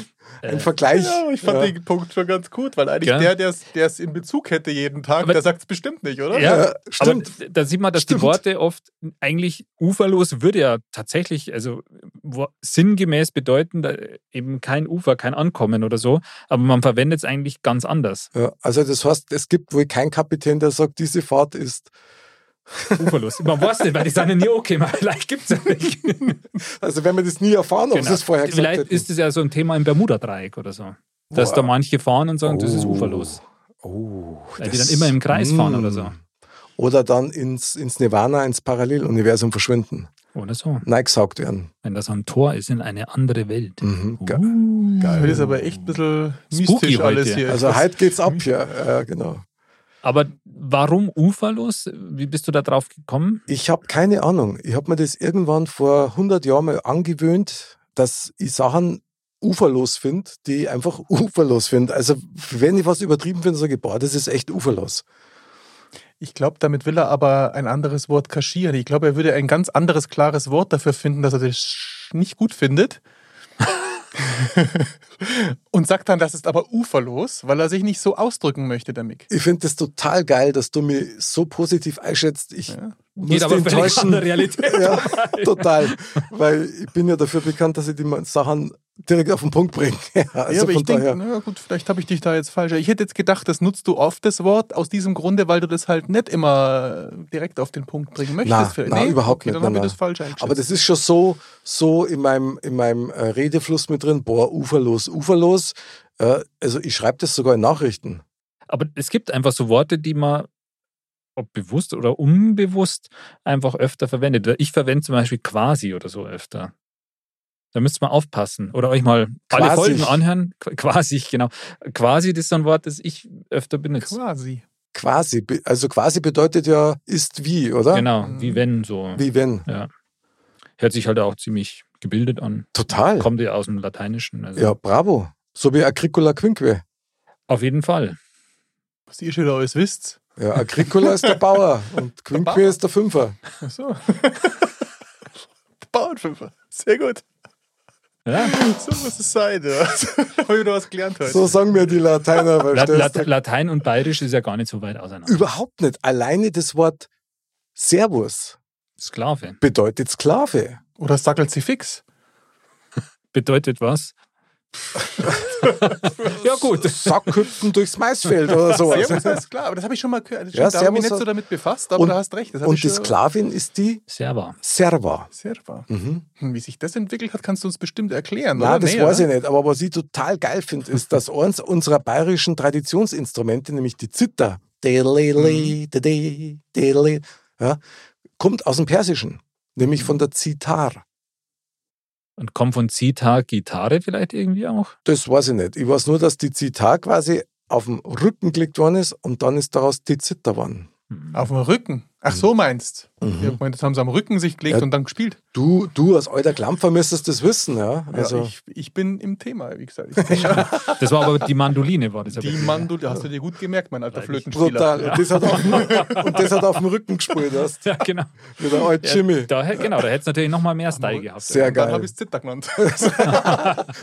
ein Äh, Vergleich. Ja, ich fand Ja. den Punkt schon ganz gut, weil eigentlich Gell? der, der es- der es in Bezug hätte jeden Tag, Aber- der sagt es bestimmt nicht, oder? Ja, Ja, stimmt. Aber da sieht man, dass Stimmt. die Worte oft eigentlich uferlos würde ja tatsächlich, also wo- sinngemäß bedeuten, da eben kein Ufer, kein Ankommen oder so, aber man verwendet es eigentlich ganz anders. Ja, also das heißt, es gibt wohl keinen Kapitän, der sagt, diese Fahrt ist, Uferlos. Man weiß nicht, weil die sind ja nie okay, aber vielleicht gibt es ja nicht. also wenn wir das nie erfahren, ob Genau. sie es vorher gesagt Vielleicht hätten. ist es ja so ein Thema im Bermuda-Dreieck oder so. Dass Boah. da manche fahren und sagen, das ist Oh. uferlos. Oh, Weil die dann immer im Kreis fahren oder so. Oder dann ins, ins Nirvana, ins Paralleluniversum verschwinden. Oder so. Neigesaugt werden. Wenn das ein Tor ist in eine andere Welt. Mhm, ge- Uh. Das ist aber echt ein bisschen Spooky mystisch heute. alles hier. Also Das- heute geht's ab hier. Ja, genau. Aber warum uferlos? Wie bist du da drauf gekommen? Ich habe keine Ahnung. Ich habe mir das irgendwann vor 100 Jahren mal angewöhnt, dass ich Sachen uferlos finde, die ich einfach uferlos finde. Also wenn ich was übertrieben finde, sage ich, boah, das ist echt uferlos. Ich glaube, damit will er aber ein anderes Wort kaschieren. Ich glaube, er würde ein ganz anderes, klares Wort dafür finden, dass er das nicht gut findet. Und sagt dann, das ist aber uferlos, weil er sich nicht so ausdrücken möchte, der Mick. Ich finde das total geil, dass du mich so positiv einschätzt. Ich Ja. muss Geht aber enttäuschen. an der Realität. Ja, total. Weil ich bin ja dafür bekannt, dass ich die Sachen direkt auf den Punkt bringe. Also ja, aber von ich denke, daher. na gut, vielleicht habe ich dich da jetzt falsch. Ich hätte jetzt gedacht, das nutzt du oft das Wort aus diesem Grunde, weil du das halt nicht immer direkt auf den Punkt bringen möchtest. Vielleicht- na, überhaupt okay, nicht, Dann na, habe ich na. das falsch eingeschätzt. Aber das ist schon so, so in meinem, in meinem äh, Redefluss mit drin, boah, uferlos, uferlos. Äh, also ich schreibe das sogar in Nachrichten. Aber es gibt einfach so Worte, die man, ob bewusst oder unbewusst, einfach öfter verwendet. Ich verwende zum Beispiel quasi oder so öfter. Da müsst man aufpassen. Oder euch mal alle Quasi. Folgen anhören. Qu- Quasi, genau. Quasi, das ist so ein Wort, das ich öfter benutze. quasi. Quasi. Also quasi bedeutet ja ist wie, oder? Genau, Mhm. wie wenn so. Wie wenn. Hört sich halt auch ziemlich gebildet an. Total. Kommt ja aus dem Lateinischen. Also Ja, bravo. So wie Agricola Quinque. Auf jeden Fall. Was ihr schon alles wisst. Ja, Agricola ist der Bauer und Quinque Bauer. ist der Fünfer. Ach so. Bauernfünfer. Sehr gut. Ja. So muss es sein. Ja. habe ich wieder was gelernt heute. So sagen mir die Lateiner. Du? Lat Latein und Bayerisch ist ja gar nicht so weit auseinander. Überhaupt nicht. Alleine das Wort Servus Sklave. bedeutet Sklave. Oder sackelt sie fix? Bedeutet was? ja, gut. Sackhüpfen durchs Maisfeld oder sowas. Servus, ist klar, aber das habe ich schon mal gehört. Das Ja, da habe ich mich nicht so damit befasst, aber Und- du hast recht. Das habe Und ich die Sklavin ist die Serva. Serva. Sehr wahr. Mhm. Hm, Wie sich das entwickelt hat, kannst du uns bestimmt erklären. Nein, oder? das Nee, weiß oder? ich nicht. Aber was ich total geil finde, ist, dass eins unserer bayerischen Traditionsinstrumente, nämlich die Zither, delele, ja, kommt aus dem Persischen, nämlich von der Zitar. Und kommt von Zitar Gitarre vielleicht irgendwie auch? Das weiß ich nicht. Ich weiß nur, dass die Zitar quasi auf dem Rücken gelegt worden ist und dann ist daraus die Zither geworden. Auf dem Rücken. Ach, so meinst Mhm. Ja, ich meine, das haben sie am Rücken sich gelegt Ja. und dann gespielt. Du, du als alter Klampfer müsstest das wissen, ja. Also Also, ich, ich bin im Thema, wie gesagt. Das war aber die Mandoline, war das. die. Mandel, hast du dir gut gemerkt, mein alter Freilich. Flötenspieler. brutal. Und, das hat auf dem, und das hat auf dem Rücken gespielt hast. Ja, genau. Wie der alte Ja, Jimmy. da, genau, da hätte es natürlich noch mal mehr Style gehabt. Sehr und dann geil. habe ich es Zitter genannt.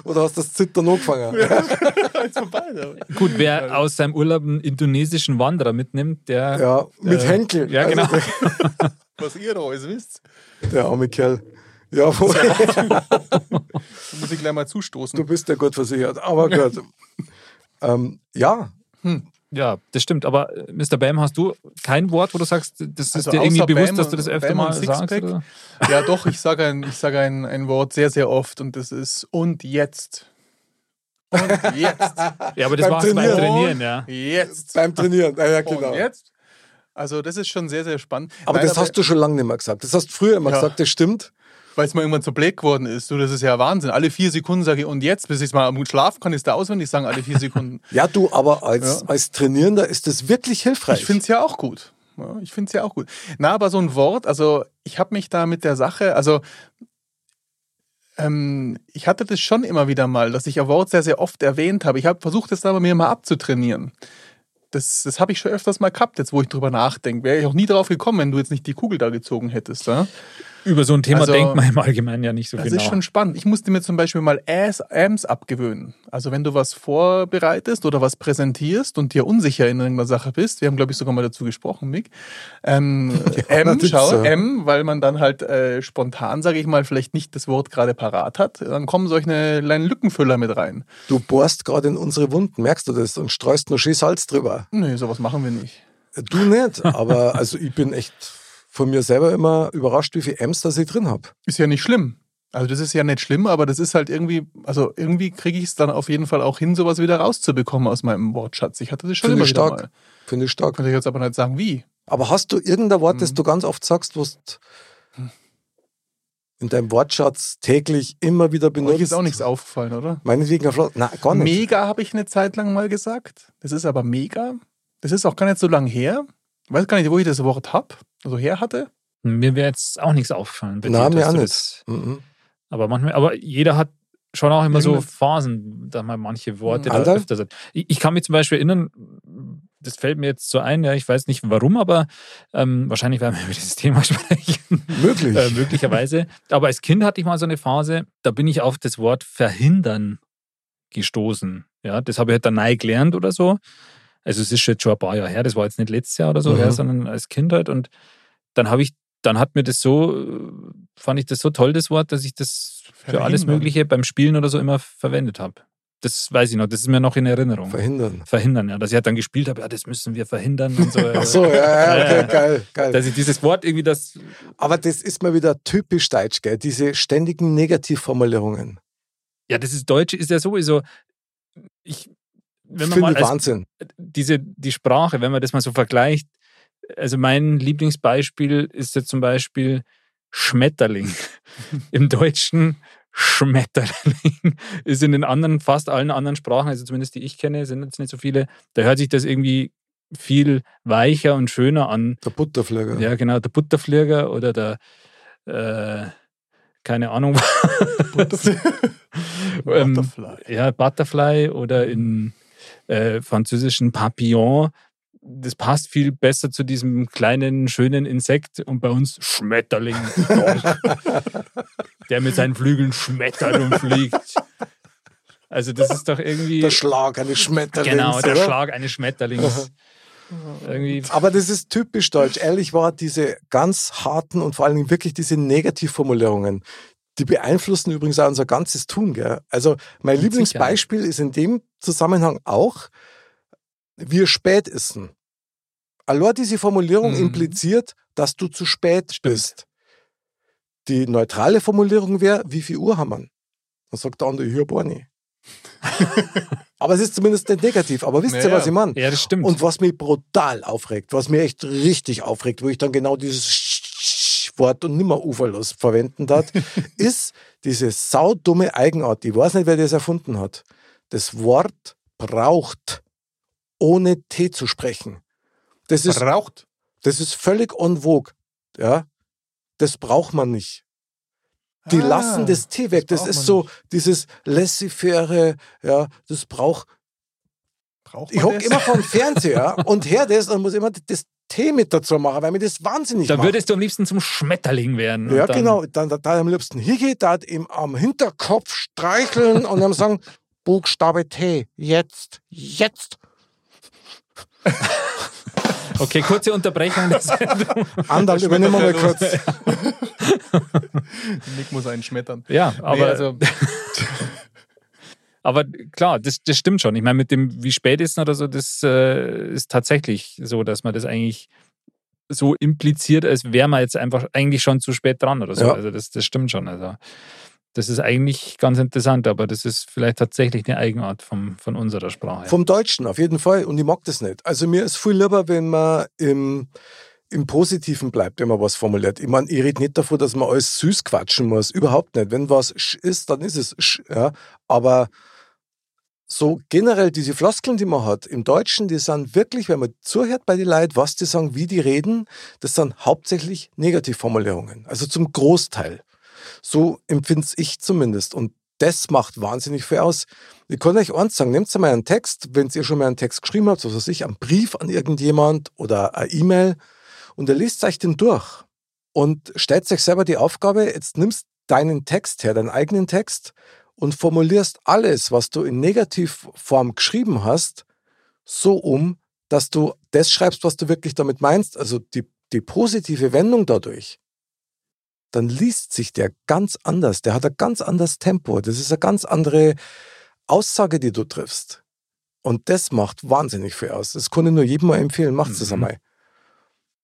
Oder hast du das Zittern angefangen? Jetzt vorbei. Gut, wer aus seinem Urlaub einen indonesischen Wanderer mitnimmt, der. Ja, mit Äh, Henkel. ja, genau. Also Was ihr da alles wisst, der, der arme Kerl. Ja, muss ich gleich mal zustoßen. du bist ja gut versichert. Aber gut. ähm, ja, Ja, das stimmt. Aber äh, Mr. Bam, hast du kein Wort, wo du sagst, das ist Also dir irgendwie bewusst, Bam dass du das öfter Bam mal sagst? Oder? Ja, doch, ich sage ein, ich sage ein, ein Wort sehr, sehr oft und das ist und jetzt. Und jetzt. Ja, aber das du beim Trainieren. Trainieren, ja. Jetzt. beim Trainieren. Ja, ja, genau. Und jetzt. Also, das ist schon sehr, sehr spannend. Aber Nein, das hast du schon lange nicht mehr gesagt. Das hast du früher immer Ja. gesagt, das stimmt. Weil es mir irgendwann zu blöd geworden ist. Du, das ist ja Wahnsinn. Alle vier Sekunden sage ich, und jetzt, bis ich mal am Schlafen kann, ist da auswendig sagen, alle vier Sekunden. Ja, du, aber als, Ja. als Trainierender ist das wirklich hilfreich. Ich finde es ja auch gut. Ja, ich finde es ja auch gut. Na, aber so ein Wort, also ich habe mich da mit der Sache, also ähm, ich hatte das schon immer wieder mal, dass ich ein Wort sehr, sehr oft erwähnt habe. Ich habe versucht, das aber mir mal abzutrainieren. Das, das habe ich schon öfters mal gehabt, jetzt wo ich drüber nachdenke. Wäre ich auch nie drauf gekommen, wenn du jetzt nicht die Kugel da gezogen hättest. Ja? Über so ein Thema Also- denkt man im Allgemeinen ja nicht so Das genau. ist schon spannend. Ich musste mir zum Beispiel mal Ams abgewöhnen. Also wenn du was vorbereitest oder was präsentierst und dir unsicher in irgendeiner Sache bist, wir haben glaube ich sogar mal dazu gesprochen, Mick. Ähm, M, natürlich, schau, ja. M, weil man dann halt äh, spontan, sage ich mal, vielleicht nicht das Wort gerade parat hat, dann kommen solche kleinen Lückenfüller mit rein. Du bohrst gerade in unsere Wunden, merkst du das? Und streust nur schön Salz drüber. Nee, sowas machen wir nicht. Du nicht, aber also ich bin echt von mir selber immer überrascht, wie viel M's das ich drin habe. Ist ja nicht schlimm. Also das ist ja nicht schlimm, aber das ist halt irgendwie, also irgendwie kriege ich es dann auf jeden Fall auch hin, sowas wieder rauszubekommen aus meinem Wortschatz. Ich hatte das schon Finde immer ich stark. mal. Finde ich stark. Kann ich jetzt aber nicht sagen, wie. Aber hast du irgendein Wort, das Mhm. du ganz oft sagst, was in deinem Wortschatz täglich immer wieder Euch benutzt? ist auch nichts aufgefallen, oder? Meinetwegen Nein, gar nicht. Mega habe ich eine Zeit lang mal gesagt. Das ist aber mega. Das ist auch gar nicht so lang her. Ich weiß gar nicht, wo ich das Wort habe, also her hatte. Mir wäre jetzt auch nichts aufgefallen. dir, mir dass auch du nicht. das- Mhm. Aber manchmal, aber jeder hat schon auch immer so Irgendeine- Phasen, da mal manche Worte Mhm. da öfter sind. Ich, ich kann mich zum Beispiel erinnern, das fällt mir jetzt so ein, ja, ich weiß nicht warum, aber ähm, wahrscheinlich werden wir über dieses Thema sprechen. Möglich. äh, möglicherweise. Aber als Kind hatte ich mal so eine Phase, da bin ich auf das Wort verhindern gestoßen. Ja, das habe ich halt dann neu gelernt oder so. Also es ist jetzt schon ein paar Jahre her, das war jetzt nicht letztes Jahr oder so, Mhm. ja, sondern als Kind halt. Und dann habe ich, dann hat mir das so, fand ich das so toll, das Wort, dass ich das für alles. Mögliche beim Spielen oder so immer verwendet habe. Das weiß ich noch, das ist mir noch in Erinnerung. Verhindern. verhindern, ja. Dass ich halt dann gespielt habe, ja, das müssen wir verhindern und so. Ach so, ja, ja, Ja, okay, geil, geil. Dass ich dieses Wort irgendwie das Aber das ist mal wieder typisch deutsch, gell? Diese ständigen Negativformulierungen. Ja, das ist Deutsche ist ja sowieso. Ich, wenn man mal als, Wahnsinn. diese die Sprache, wenn man das mal so vergleicht, also mein Lieblingsbeispiel ist jetzt zum Beispiel Schmetterling. Im Deutschen Schmetterling ist in den anderen, fast allen anderen Sprachen, also zumindest die ich kenne, sind jetzt nicht so viele, da hört sich das irgendwie viel weicher und schöner an. Der Butterflieger. Ja, genau, der Butterflieger oder der, äh, keine Ahnung, ähm, Butterfly. ja, Butterfly oder in äh, französischen Papillon. Das passt viel besser zu diesem kleinen, schönen Insekt und bei uns Schmetterling. der mit seinen Flügeln schmettert und fliegt. Also das ist doch irgendwie... Der Schlag eines Schmetterlings. Genau, der oder? Schlag eines Schmetterlings. Irgendwie. Aber das ist typisch deutsch. Ehrlich war, diese ganz harten und vor allen Dingen wirklich diese Negativformulierungen, die beeinflussen übrigens auch unser ganzes Tun. Gell? Also mein Mit Lieblingsbeispiel ist in dem Zusammenhang auch, wir spät essen. Allein diese Formulierung Mhm. impliziert, dass du zu spät bist. Die neutrale Formulierung wäre, wie viel Uhr haben wir? Dann sagt der andere, hier, Borni. aber es ist zumindest nicht negativ. Aber wisst ihr, Naja. was ich meine? Ja, das stimmt. Und was mich brutal aufregt, was mir echt richtig aufregt, wo ich dann genau dieses Wort und nimmer uferlos verwenden darf, ist diese saudumme Eigenart. Ich weiß nicht, wer das erfunden hat. Das Wort braucht, ohne T zu sprechen. Das ist, Braucht. das ist völlig en vogue. Ja? Das braucht man nicht. Die Ah, lassen das T weg. Das, braucht ist so nicht. dieses laissez-faire, ja, das braucht Braucht ich hocke das? immer vor dem Fernseher und her das und muss immer das Tee mit dazu machen, weil mir das wahnsinnig da macht. würdest du am liebsten zum Schmetterling werden. ja, dann, genau. Dann, dann, dann am liebsten hingehen, da ihm am Hinterkopf streicheln und dann sagen, Buchstabe T, jetzt, jetzt. Okay, kurze Unterbrechung. der Sendung. Andal, übernehmen wir mal kurz. Nick muss einen schmettern. ja, Nee, aber, also, aber klar, das, das stimmt schon. Ich meine, mit dem, wie spät ist oder so, das äh, ist tatsächlich so, dass man das eigentlich so impliziert, als wäre man jetzt einfach eigentlich schon zu spät dran oder so. Ja. Also das, das stimmt schon. Also das ist eigentlich ganz interessant, aber das ist vielleicht tatsächlich eine Eigenart vom, von unserer Sprache. Vom Deutschen auf jeden Fall und ich mag das nicht. Also mir ist viel lieber, wenn man im, im Positiven bleibt, wenn man was formuliert. Ich meine, ich rede nicht davon, dass man alles süß quatschen muss. Überhaupt nicht. Wenn was sch ist, dann ist es sch, ja. Aber so generell diese Floskeln, die man hat im Deutschen, die sind wirklich, wenn man zuhört bei den Leuten, was die sagen, wie die reden, das sind hauptsächlich Negativformulierungen. Also zum Großteil. So empfinde ich zumindest. Und das macht wahnsinnig viel aus. Ich kann euch eins sagen, nehmt mal einen Text, wenn ihr schon mal einen Text geschrieben habt, was weiß ich, einen Brief an irgendjemand oder eine E-Mail und ihr liest euch den durch und stellt euch selber die Aufgabe, jetzt nimmst deinen Text her, deinen eigenen Text und formulierst alles, was du in Negativform geschrieben hast, so um, dass du das schreibst, was du wirklich damit meinst, also die, die positive Wendung dadurch, dann liest sich der ganz anders. Der hat ein ganz anderes Tempo. Das ist eine ganz andere Aussage, die du triffst. Und das macht wahnsinnig viel aus. Das kann ich nur jedem mal empfehlen. Macht es Mhm. einmal.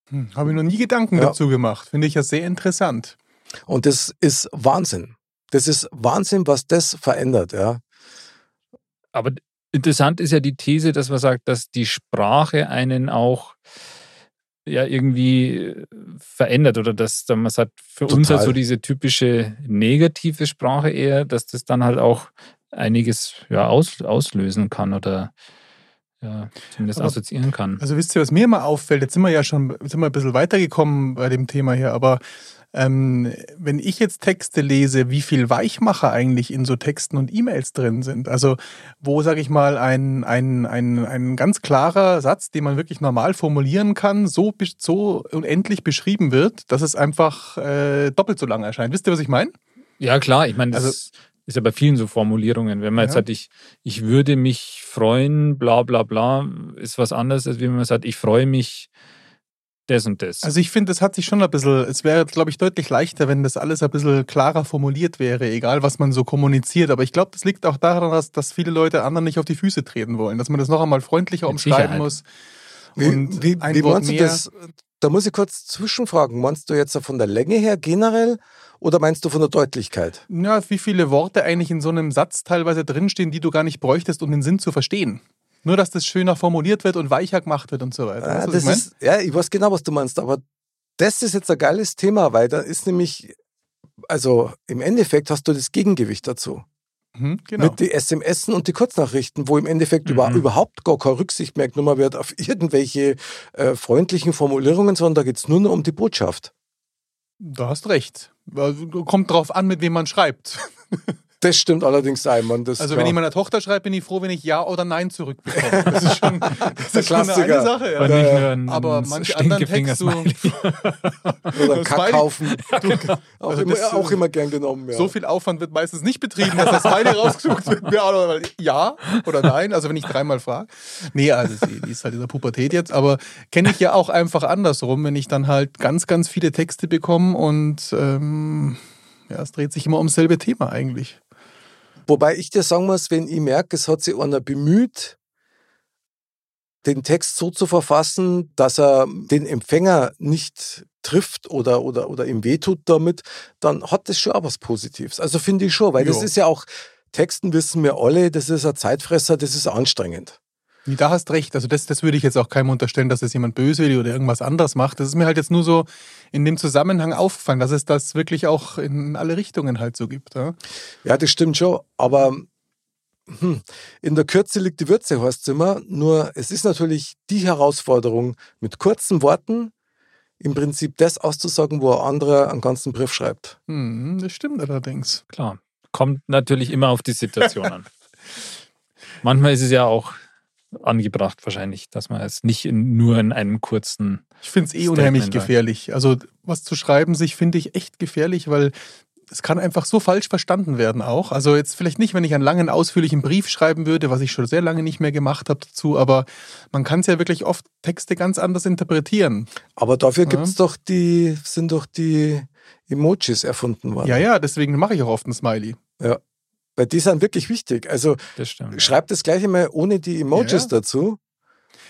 Hm, habe ich noch nie Gedanken Ja. dazu gemacht. Finde ich ja sehr interessant. Und das ist Wahnsinn. Das ist Wahnsinn, was das verändert, ja. Aber interessant ist ja die These, dass man sagt, dass die Sprache einen auch ja irgendwie äh, verändert oder dass dann man sagt, für uns halt Total. so diese typische negative Sprache eher, dass das dann halt auch einiges ja, aus, auslösen kann oder ja, zumindest Aber- assoziieren kann. Also wisst ihr, was mir immer auffällt, jetzt sind wir ja schon sind wir ein bisschen weitergekommen bei dem Thema hier, aber ähm, wenn ich jetzt Texte lese, wie viel Weichmacher eigentlich in so Texten und E-Mails drin sind. Also wo, sage ich mal, ein, ein, ein, ein ganz klarer Satz, den man wirklich normal formulieren kann, so, so unendlich beschrieben wird, dass es einfach äh, doppelt so lang erscheint. Wisst ihr, was ich meine? Ja, klar, ich meine, das Also- ist, ist ja bei vielen so Formulierungen. Wenn man jetzt Ja. sagt, ich, ich würde mich freuen, bla bla bla, ist was anderes, als wenn man sagt, ich freue mich das und das. Also ich finde, es hat sich schon ein bisschen, es wäre, glaube ich, deutlich leichter, wenn das alles ein bisschen klarer formuliert wäre, egal was man so kommuniziert. Aber ich glaube, das liegt auch daran, dass, dass viele Leute anderen nicht auf die Füße treten wollen, dass man das noch einmal freundlicher Mit umschreiben Sicherheit. muss. Wie, Und wie, wie Wort meinst du das? Da muss ich kurz zwischenfragen. Meinst du jetzt von der Länge her generell oder meinst du von der Deutlichkeit? Ja, wie viele Worte eigentlich in so einem Satz teilweise drinstehen, die du gar nicht bräuchtest, um den Sinn zu verstehen. Nur, dass das schöner formuliert wird und weicher gemacht wird und so weiter. Ah, Weißt du, das ich mein? ist, ja, ich weiß genau, was du meinst, aber das ist jetzt ein geiles Thema, weil da ist nämlich, also im Endeffekt hast du das Gegengewicht dazu. Mhm, genau. Mit den SMS und die Kurznachrichten, wo im Endeffekt Mhm. über, überhaupt gar keine Rücksicht mehr genommen wird auf irgendwelche äh, freundlichen Formulierungen, sondern da geht es nur noch um die Botschaft. Da hast recht. Also, Kommt drauf an, mit wem man schreibt. Das stimmt allerdings einmal. Das Also klar. wenn ich meiner Tochter schreibe, bin ich froh, wenn ich Ja oder Nein zurückbekomme. Das ist schon, das ist schon eine, Sache. Ja. Ein Aber manche anderen Texte, Oder Das Kack Smiley- kaufen. auch, Also immer, auch immer gern genommen. Ja. so viel Aufwand wird meistens nicht betrieben, dass das Smiley rausgesucht wird. Ja oder, ja nein, also wenn ich dreimal frage. Nee, also sie, die ist halt in der Pubertät jetzt, aber kenne ich ja auch einfach andersrum, wenn ich dann halt ganz, ganz viele Texte bekomme und ähm, ja, es dreht sich immer ums selbe Thema eigentlich. Wobei ich dir sagen muss, wenn ich merke, es hat sich einer bemüht, den Text so zu verfassen, dass er den Empfänger nicht trifft oder, oder, oder ihm wehtut damit, dann hat das schon auch was Positives. Also finde ich schon, weil das Ja. ist ja auch, Texten wissen wir alle, das ist ein Zeitfresser, das ist anstrengend. Da hast recht. Also das, das würde ich jetzt auch keinem unterstellen, dass das jemand böswillig oder irgendwas anderes macht. Das ist mir halt jetzt nur so in dem Zusammenhang aufgefallen, dass es das wirklich auch in alle Richtungen halt so gibt. Ja? Ja, das stimmt schon, aber hm, in der Kürze liegt die Würze, heißt es immer. Nur es ist natürlich die Herausforderung, mit kurzen Worten im Prinzip das auszusagen, wo ein anderer einen ganzen Brief schreibt. Hm, das stimmt allerdings. Klar. Kommt natürlich immer auf die Situation an. Manchmal ist es ja auch angebracht, wahrscheinlich, dass man es nicht in, nur in einem kurzen. Ich finde es eh Statement unheimlich gefährlich. Also was zu schreiben sich finde ich echt gefährlich, weil es kann einfach so falsch verstanden werden auch. Also jetzt vielleicht nicht, wenn ich einen langen, ausführlichen Brief schreiben würde, was ich schon sehr lange nicht mehr gemacht habe dazu, aber man kann es ja wirklich oft Texte ganz anders interpretieren. Aber dafür Ja. gibt's doch die, sind doch die Emojis erfunden worden. Ja, ja, deswegen mache ich auch oft ein Smiley. Weil die sind wirklich wichtig. Also Das stimmt. schreib das gleiche mal ohne die Emojis Ja. dazu.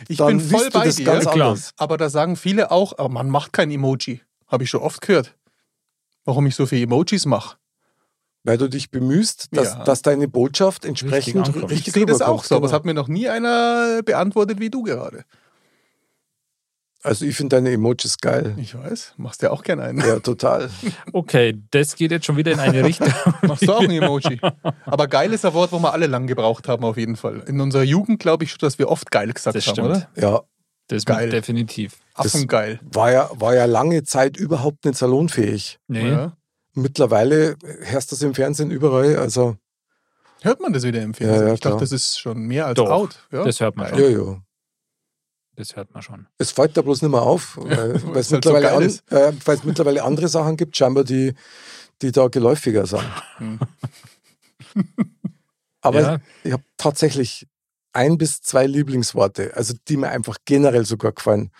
Ich dann bin voll bei das dir, ganz Klar. anders. aber da sagen viele auch, aber man macht kein Emoji. Habe ich schon oft gehört. Warum ich so viele Emojis mache. Weil du dich bemühst, dass, Ja. dass deine Botschaft entsprechend ankommt. richtig, Ich sehe das auch so, aber es hat mir noch nie einer beantwortet wie du gerade. Also ich finde deine Emojis geil. Ich weiß, machst ja auch gerne einen. Ja, total. Okay, das geht jetzt schon wieder in eine Richtung. Machst du auch ein Emoji? Aber geil ist ein Wort, wo wir alle lang gebraucht haben, auf jeden Fall. In unserer Jugend glaube ich schon, dass wir oft geil gesagt Das haben, stimmt. oder? Ja, Das Geil. definitiv. Das- Affengeil. war ja, war ja lange Zeit überhaupt nicht salonfähig. Nee. Ja. Mittlerweile hörst du das im Fernsehen überall. Also, Hört man das wieder im Fernsehen? Ja, ja, ich dachte, das ist schon mehr als Doch, out. Ja? Das hört man ja, schon. ja. Das hört man schon. Es fällt da bloß nicht mehr auf, weil weil es halt so mittlerweile, geil an, äh, mittlerweile andere Sachen gibt, scheinbar, die, die da geläufiger sind. Aber Ja. ich habe tatsächlich ein bis zwei Lieblingsworte, also die mir einfach generell sogar gefallen.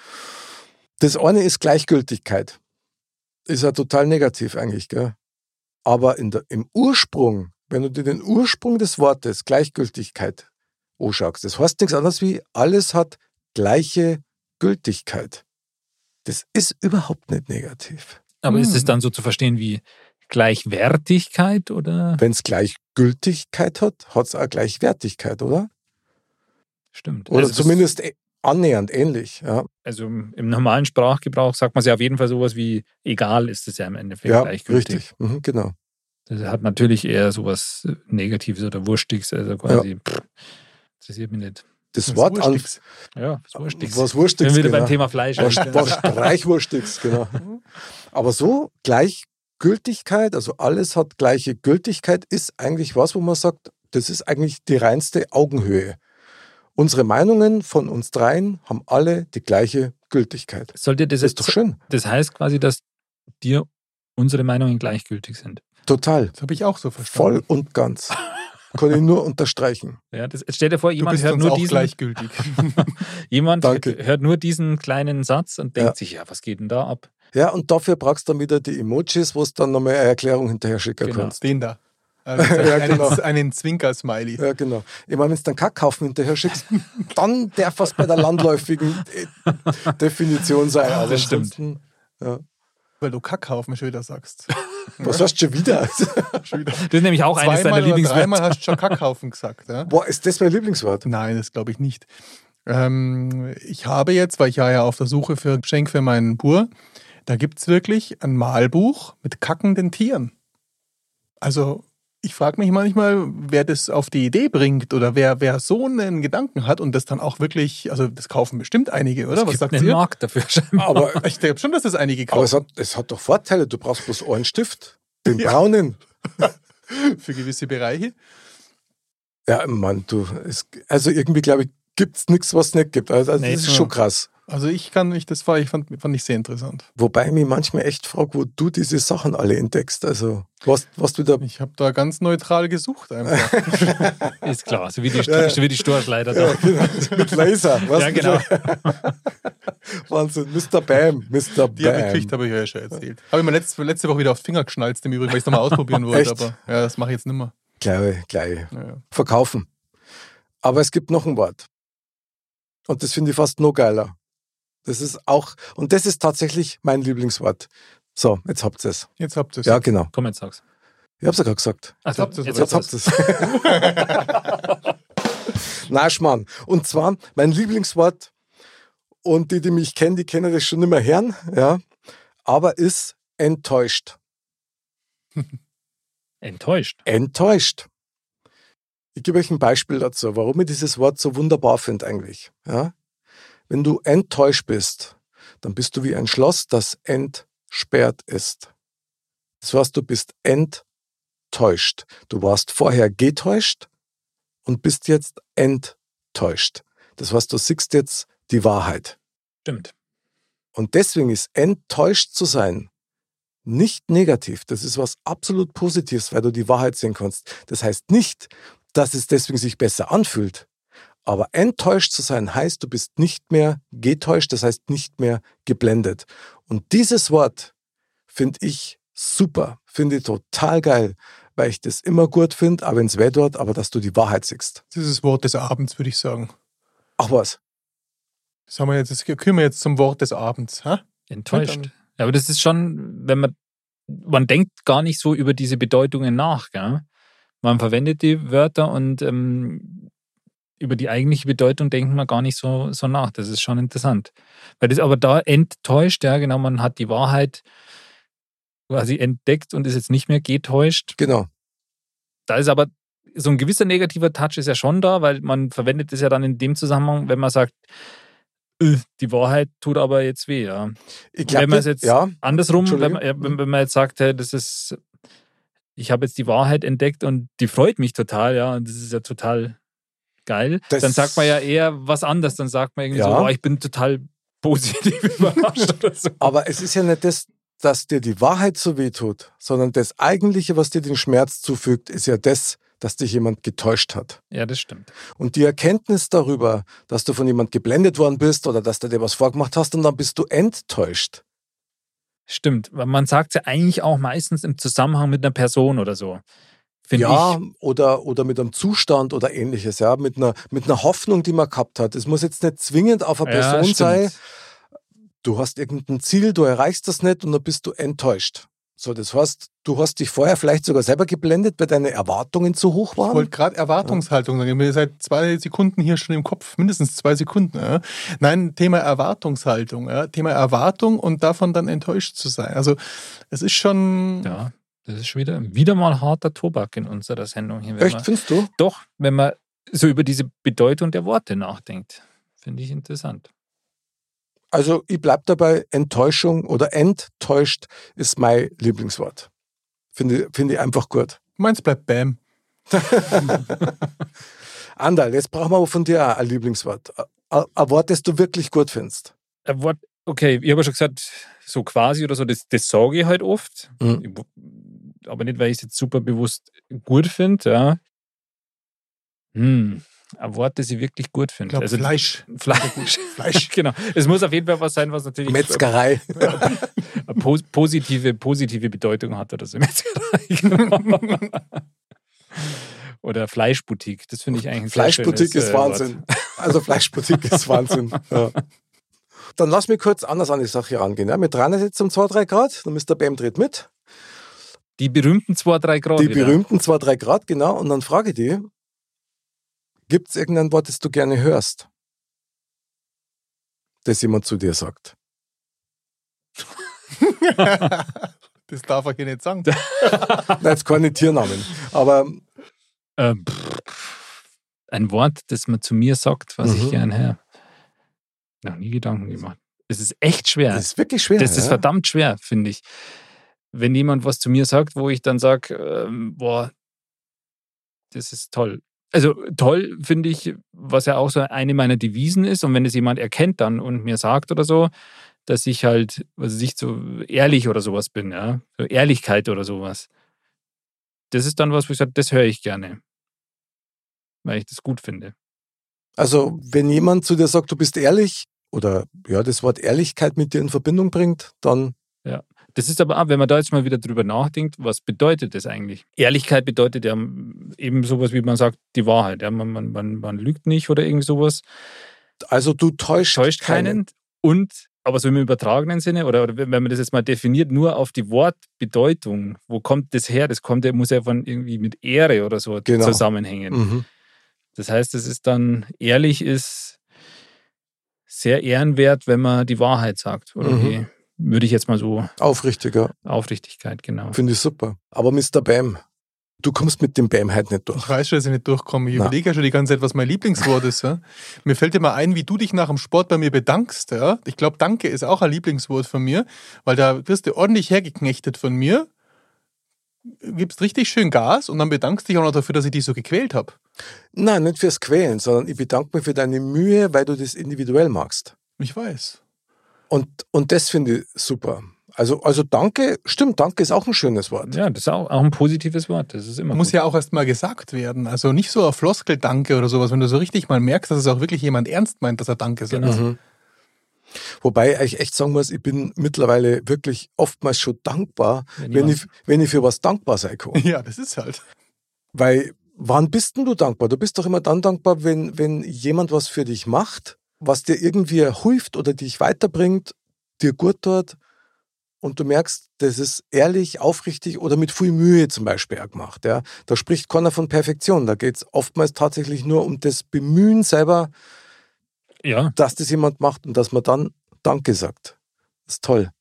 Das eine ist Gleichgültigkeit. Ist ja total negativ eigentlich, gell? Aber der, im Ursprung, wenn du dir den Ursprung des Wortes Gleichgültigkeit anschaust, das heißt nichts anderes wie, alles hat gleiche Gültigkeit. Das ist überhaupt nicht negativ. Aber ist es Hm. dann so zu verstehen wie Gleichwertigkeit oder? Wenn es Gleichgültigkeit hat, hat es auch Gleichwertigkeit, oder? Stimmt. Oder Also zumindest ä- annähernd ähnlich. Ja. Also im normalen Sprachgebrauch sagt man es ja auf jeden Fall sowas wie egal ist es ja im Endeffekt Ja, gleichgültig. richtig. Mhm, genau. Das hat natürlich eher sowas Negatives oder Wurstiges, also quasi pff, interessiert mich nicht. Das Das Wort an. Ja, was Wurstiges. was Wenn wir wieder Genau. beim Thema Fleisch was, was Streichwurstiges, genau. Aber so Gleichgültigkeit, also alles hat gleiche Gültigkeit, ist eigentlich was, wo man sagt, das ist eigentlich die reinste Augenhöhe. Unsere Meinungen von uns dreien haben alle die gleiche Gültigkeit. Sollte das Das ist doch schön. das heißt quasi, dass dir unsere Meinungen gleichgültig sind. Total. Das habe ich auch so Voll verstanden. und ganz. Kann ich nur unterstreichen. Ja, das, stell dir vor, jemand hört nur diesen, gleichgültig. jemand Danke. hört nur diesen kleinen Satz und denkt Ja. sich, ja, was geht denn da ab? Ja, und dafür brauchst du dann wieder die Emojis, wo es dann nochmal eine Erklärung hinterher schicken Genau. kannst. Den da. Also Ja, einen, genau. einen Zwinker-Smiley. Ja, genau. Ich meine, wenn du dann Kackhaufen hinterher schickst, dann darf es bei der landläufigen äh, Definition sein. Aber Das stimmt. Ja. Weil du Kackhaufen schon wieder sagst. Was hast du schon wieder? Schon wieder. Das ist nämlich auch eines deiner Lieblingswörter. dreimal hast du schon Kackhaufen gesagt. Ja? Boah, ist das mein Lieblingswort? Nein, das glaube ich nicht. Ähm, ich habe jetzt, weil ich war ja auf der Suche für ein Geschenk für meinen Bur, da gibt es wirklich ein Malbuch mit kackenden Tieren. Also ich frage mich manchmal, wer das auf die Idee bringt oder wer, wer so einen Gedanken hat und das dann auch wirklich, also das kaufen bestimmt einige, oder? Es Was gibt sagt einen ihr? Markt dafür scheinbar. Aber, Ich glaube schon, dass das einige aber kaufen. es, hat, es hat doch Vorteile. Du brauchst bloß einen Stift. Den braunen. Für gewisse Bereiche. Ja, Mann, du, es, also irgendwie glaube ich, gibt es nichts, was es nicht gibt. Also, also Nee, das ist so. schon krass. Also ich kann nicht, das war, ich fand, fand ich sehr interessant. Wobei ich mich manchmal echt frage, wo du diese Sachen alle entdeckst. Also, was, was du da. Ich habe da ganz neutral gesucht einfach. Ist klar, so wie die, Ja, ja. so wie die Storchleiter Ja, da. genau, mit Laser. Was Ja, genau. Wahnsinn. Mr. Bam. Mr. Die habe ich Bam. gekriegt, habe ich euch ja schon erzählt. Habe ich mir letzte, letzte Woche wieder auf den Finger geschnalzt, im Übrigen, weil ich es nochmal ausprobieren wollte. Echt? Aber ja, das mache ich jetzt nicht mehr. Gleich, gleich. Ja, ja. Verkaufen. Aber es gibt noch ein Wort. Und das finde ich fast noch geiler. Das ist auch, und das ist tatsächlich mein Lieblingswort. So, jetzt habt ihr es. Jetzt habt ihr es. Ja, genau. Komm, jetzt sag's. Ich hab's ja gerade gesagt. Ach, habt ihr's jetzt Jetzt habt ihr es. Na, Schmarrn. Und zwar mein Lieblingswort, und die, die mich kennen, die kennen das schon immer hören, ja, aber ist enttäuscht. Enttäuscht. Enttäuscht. Ich gebe euch ein Beispiel dazu, warum ich dieses Wort so wunderbar finde eigentlich. Ja? Wenn du enttäuscht bist, dann bist du wie ein Schloss, das entsperrt ist. Das heißt, du bist enttäuscht. Du warst vorher getäuscht und bist jetzt enttäuscht. Das heißt, du siehst jetzt die Wahrheit. Stimmt. Und deswegen ist enttäuscht zu sein nicht negativ. Das ist was absolut Positives, weil du die Wahrheit sehen kannst. Das heißt nicht, dass es deswegen sich besser anfühlt. Aber enttäuscht zu sein heißt, du bist nicht mehr getäuscht, das heißt nicht mehr geblendet. Und dieses Wort finde ich super, finde ich total geil, weil ich das immer gut finde, aber wenn es weh tut, aber dass du die Wahrheit siehst. Das ist das Wort des Abends, würde ich sagen. Ach was, Das, haben wir jetzt, das können wir jetzt zum Wort des Abends. Ha? Enttäuscht. Ja, aber das ist schon, wenn man, man denkt gar nicht so über diese Bedeutungen nach. Gell? Man verwendet die Wörter und ähm, über die eigentliche Bedeutung denkt man gar nicht so, so nach. Das ist schon interessant. Weil das aber da enttäuscht, ja, genau, man hat die Wahrheit quasi entdeckt und ist jetzt nicht mehr getäuscht. genau. Da ist aber so ein gewisser negativer Touch ist ja schon da, weil man verwendet es ja dann in dem Zusammenhang, wenn man sagt, äh, die Wahrheit tut aber jetzt weh, ja. Ich glaube, Wenn man es jetzt ja, andersrum, wenn man, wenn man jetzt sagt, hey, das ist, ich habe jetzt die Wahrheit entdeckt und die freut mich total, ja, und das ist ja total geil, Das- dann sagt man ja eher was anderes. Dann sagt man irgendwie Ja. so, boah, ich bin total positiv überrascht oder so. Aber es ist ja nicht das, dass dir die Wahrheit so weh tut, sondern das Eigentliche, was dir den Schmerz zufügt, ist ja das, dass dich jemand getäuscht hat. Ja, das stimmt. Und die Erkenntnis darüber, dass du von jemand geblendet worden bist oder dass du dir was vorgemacht hast und dann bist du enttäuscht. Stimmt. Weil man sagt ja eigentlich auch meistens im Zusammenhang mit einer Person oder so. Ja, ich. oder, oder mit einem Zustand oder ähnliches, ja, mit einer, mit einer Hoffnung, die man gehabt hat. Es muss jetzt nicht zwingend auf eine Ja, Person stimmt. sein. Du hast irgendein Ziel, du erreichst das nicht und dann bist du enttäuscht. So, das heißt, du hast dich vorher vielleicht sogar selber geblendet, weil deine Erwartungen zu hoch Ich waren. wollte gerade Erwartungshaltung sagen. Ihr seid zwei Sekunden hier schon im Kopf, mindestens zwei Sekunden. Ja? Nein, Thema Erwartungshaltung. Ja? Thema Erwartung und davon dann enttäuscht zu sein. Also es ist schon. Ja, das ist schon wieder, wieder mal harter Tobak in unserer Sendung hier. Echt, man, findest du? doch, wenn man so über diese Bedeutung der Worte nachdenkt. Finde ich interessant. Also ich bleib dabei, Enttäuschung oder enttäuscht ist mein Lieblingswort. Finde finde ich einfach gut. Meins bleibt Bam. Andal, jetzt brauchen wir aber von dir auch ein Lieblingswort. Ein ein Wort, das du wirklich gut findest. Ein Wort, okay, ich habe ja schon gesagt, so quasi oder so, das, das sage ich halt oft. Mhm. Ich- Aber nicht, weil ich es jetzt super bewusst gut finde. Ja. Hm, ein Wort, das ich wirklich gut Ich finde. glaube, Also Fleisch. Fleisch. Fleisch. genau. Es muss auf jeden Fall was sein, was natürlich Metzgerei. eine pos positive, positive Bedeutung hat oder so. Metzgerei. Oder Fleischboutique, das finde ich eigentlich ein Fleischboutique schönes, ist äh, Wahnsinn. Also Fleischboutique ist Wahnsinn. Ja. Dann lass mich kurz anders an die Sache rangehen. Ja, mit rein jetzt um 2, 3 Grad, dann Mr. Bam dreht mit. Die berühmten 2, 3 Grad. Die wieder. berühmten 2, 3 Grad, genau. Und dann frage ich dich, gibt es irgendein Wort, das du gerne hörst? Das jemand zu dir sagt. das darf ich hier nicht sagen. Na, jetzt keine Tiernamen. Aber Ähm, ein Wort, das man zu mir sagt, was Mhm. ich gern höre. Noch nie Gedanken gemacht. Es ist echt schwer. das ist wirklich schwer. Das ist ja. verdammt schwer, finde ich. Wenn jemand was zu mir sagt, wo ich dann sage, ähm, boah, das ist toll. Also toll finde ich, was ja auch so eine meiner Devisen ist. Und wenn es jemand erkennt dann und mir sagt oder so, dass ich halt, was weiß ich, so ehrlich oder sowas bin, ja. So Ehrlichkeit oder sowas. Das ist dann was, wo ich sage, das höre ich gerne. Weil ich das gut finde. Also, wenn jemand zu dir sagt, du bist ehrlich oder ja, das Wort Ehrlichkeit mit dir in Verbindung bringt, dann Das ist aber auch, wenn man da jetzt mal wieder drüber nachdenkt, was bedeutet das eigentlich? Ehrlichkeit bedeutet ja eben sowas, wie man sagt, die Wahrheit. Ja, man, man, man, man lügt nicht oder irgend sowas, also du täuscht, täuscht keinen. Und, aber so im übertragenen Sinne, oder, oder wenn man das jetzt mal definiert, nur auf die Wortbedeutung, wo kommt das her? Das kommt ja, muss ja von irgendwie mit Ehre oder so Genau. zusammenhängen. Mhm. Das heißt, es ist dann, ehrlich ist sehr ehrenwert, wenn man die Wahrheit sagt. Oder Mhm. wie würde ich jetzt mal so Aufrichtiger, Aufrichtigkeit, genau. finde ich super. Aber Mr. Bam, du kommst mit dem Bam halt nicht durch. Ich weiß schon, dass ich nicht durchkomme. Ich Na. überlege ja schon die ganze Zeit, was mein Lieblingswort ist. Ja? Mir fällt immer ein, wie du dich nach dem Sport bei mir bedankst. Ja? Ich glaube, Danke ist auch ein Lieblingswort von mir, weil da wirst du ordentlich hergeknechtet von mir, gibst richtig schön Gas und dann bedankst dich auch noch dafür, dass ich dich so gequält habe. Nein, nicht fürs Quälen, sondern ich bedanke mich für deine Mühe, weil du das individuell magst. Ich weiß. Und, und das finde ich super. Also, also danke, stimmt, danke ist auch ein schönes Wort. Ja, das ist auch, auch ein positives Wort. Das ist immer Muss gut. ja auch erst mal gesagt werden. Also nicht so ein Floskel-Danke oder sowas, wenn du so richtig mal merkst, dass es auch wirklich jemand ernst meint, dass er Danke sagt. Genau. Mhm. Wobei ich echt sagen muss, ich bin mittlerweile wirklich oftmals schon dankbar, Wenn wenn ich, wenn ich für was dankbar sein kann. Ja, das ist halt. Weil, wann bist denn du dankbar? Du bist doch immer dann dankbar, wenn, wenn jemand was für dich macht, was dir irgendwie hilft oder dich weiterbringt, dir gut tut und du merkst, das ist ehrlich, aufrichtig oder mit viel Mühe zum Beispiel auch gemacht. Ja. Da spricht keiner von Perfektion. Da geht es oftmals tatsächlich nur um das Bemühen selber, Ja, dass das jemand macht und dass man dann Danke sagt. Das ist toll.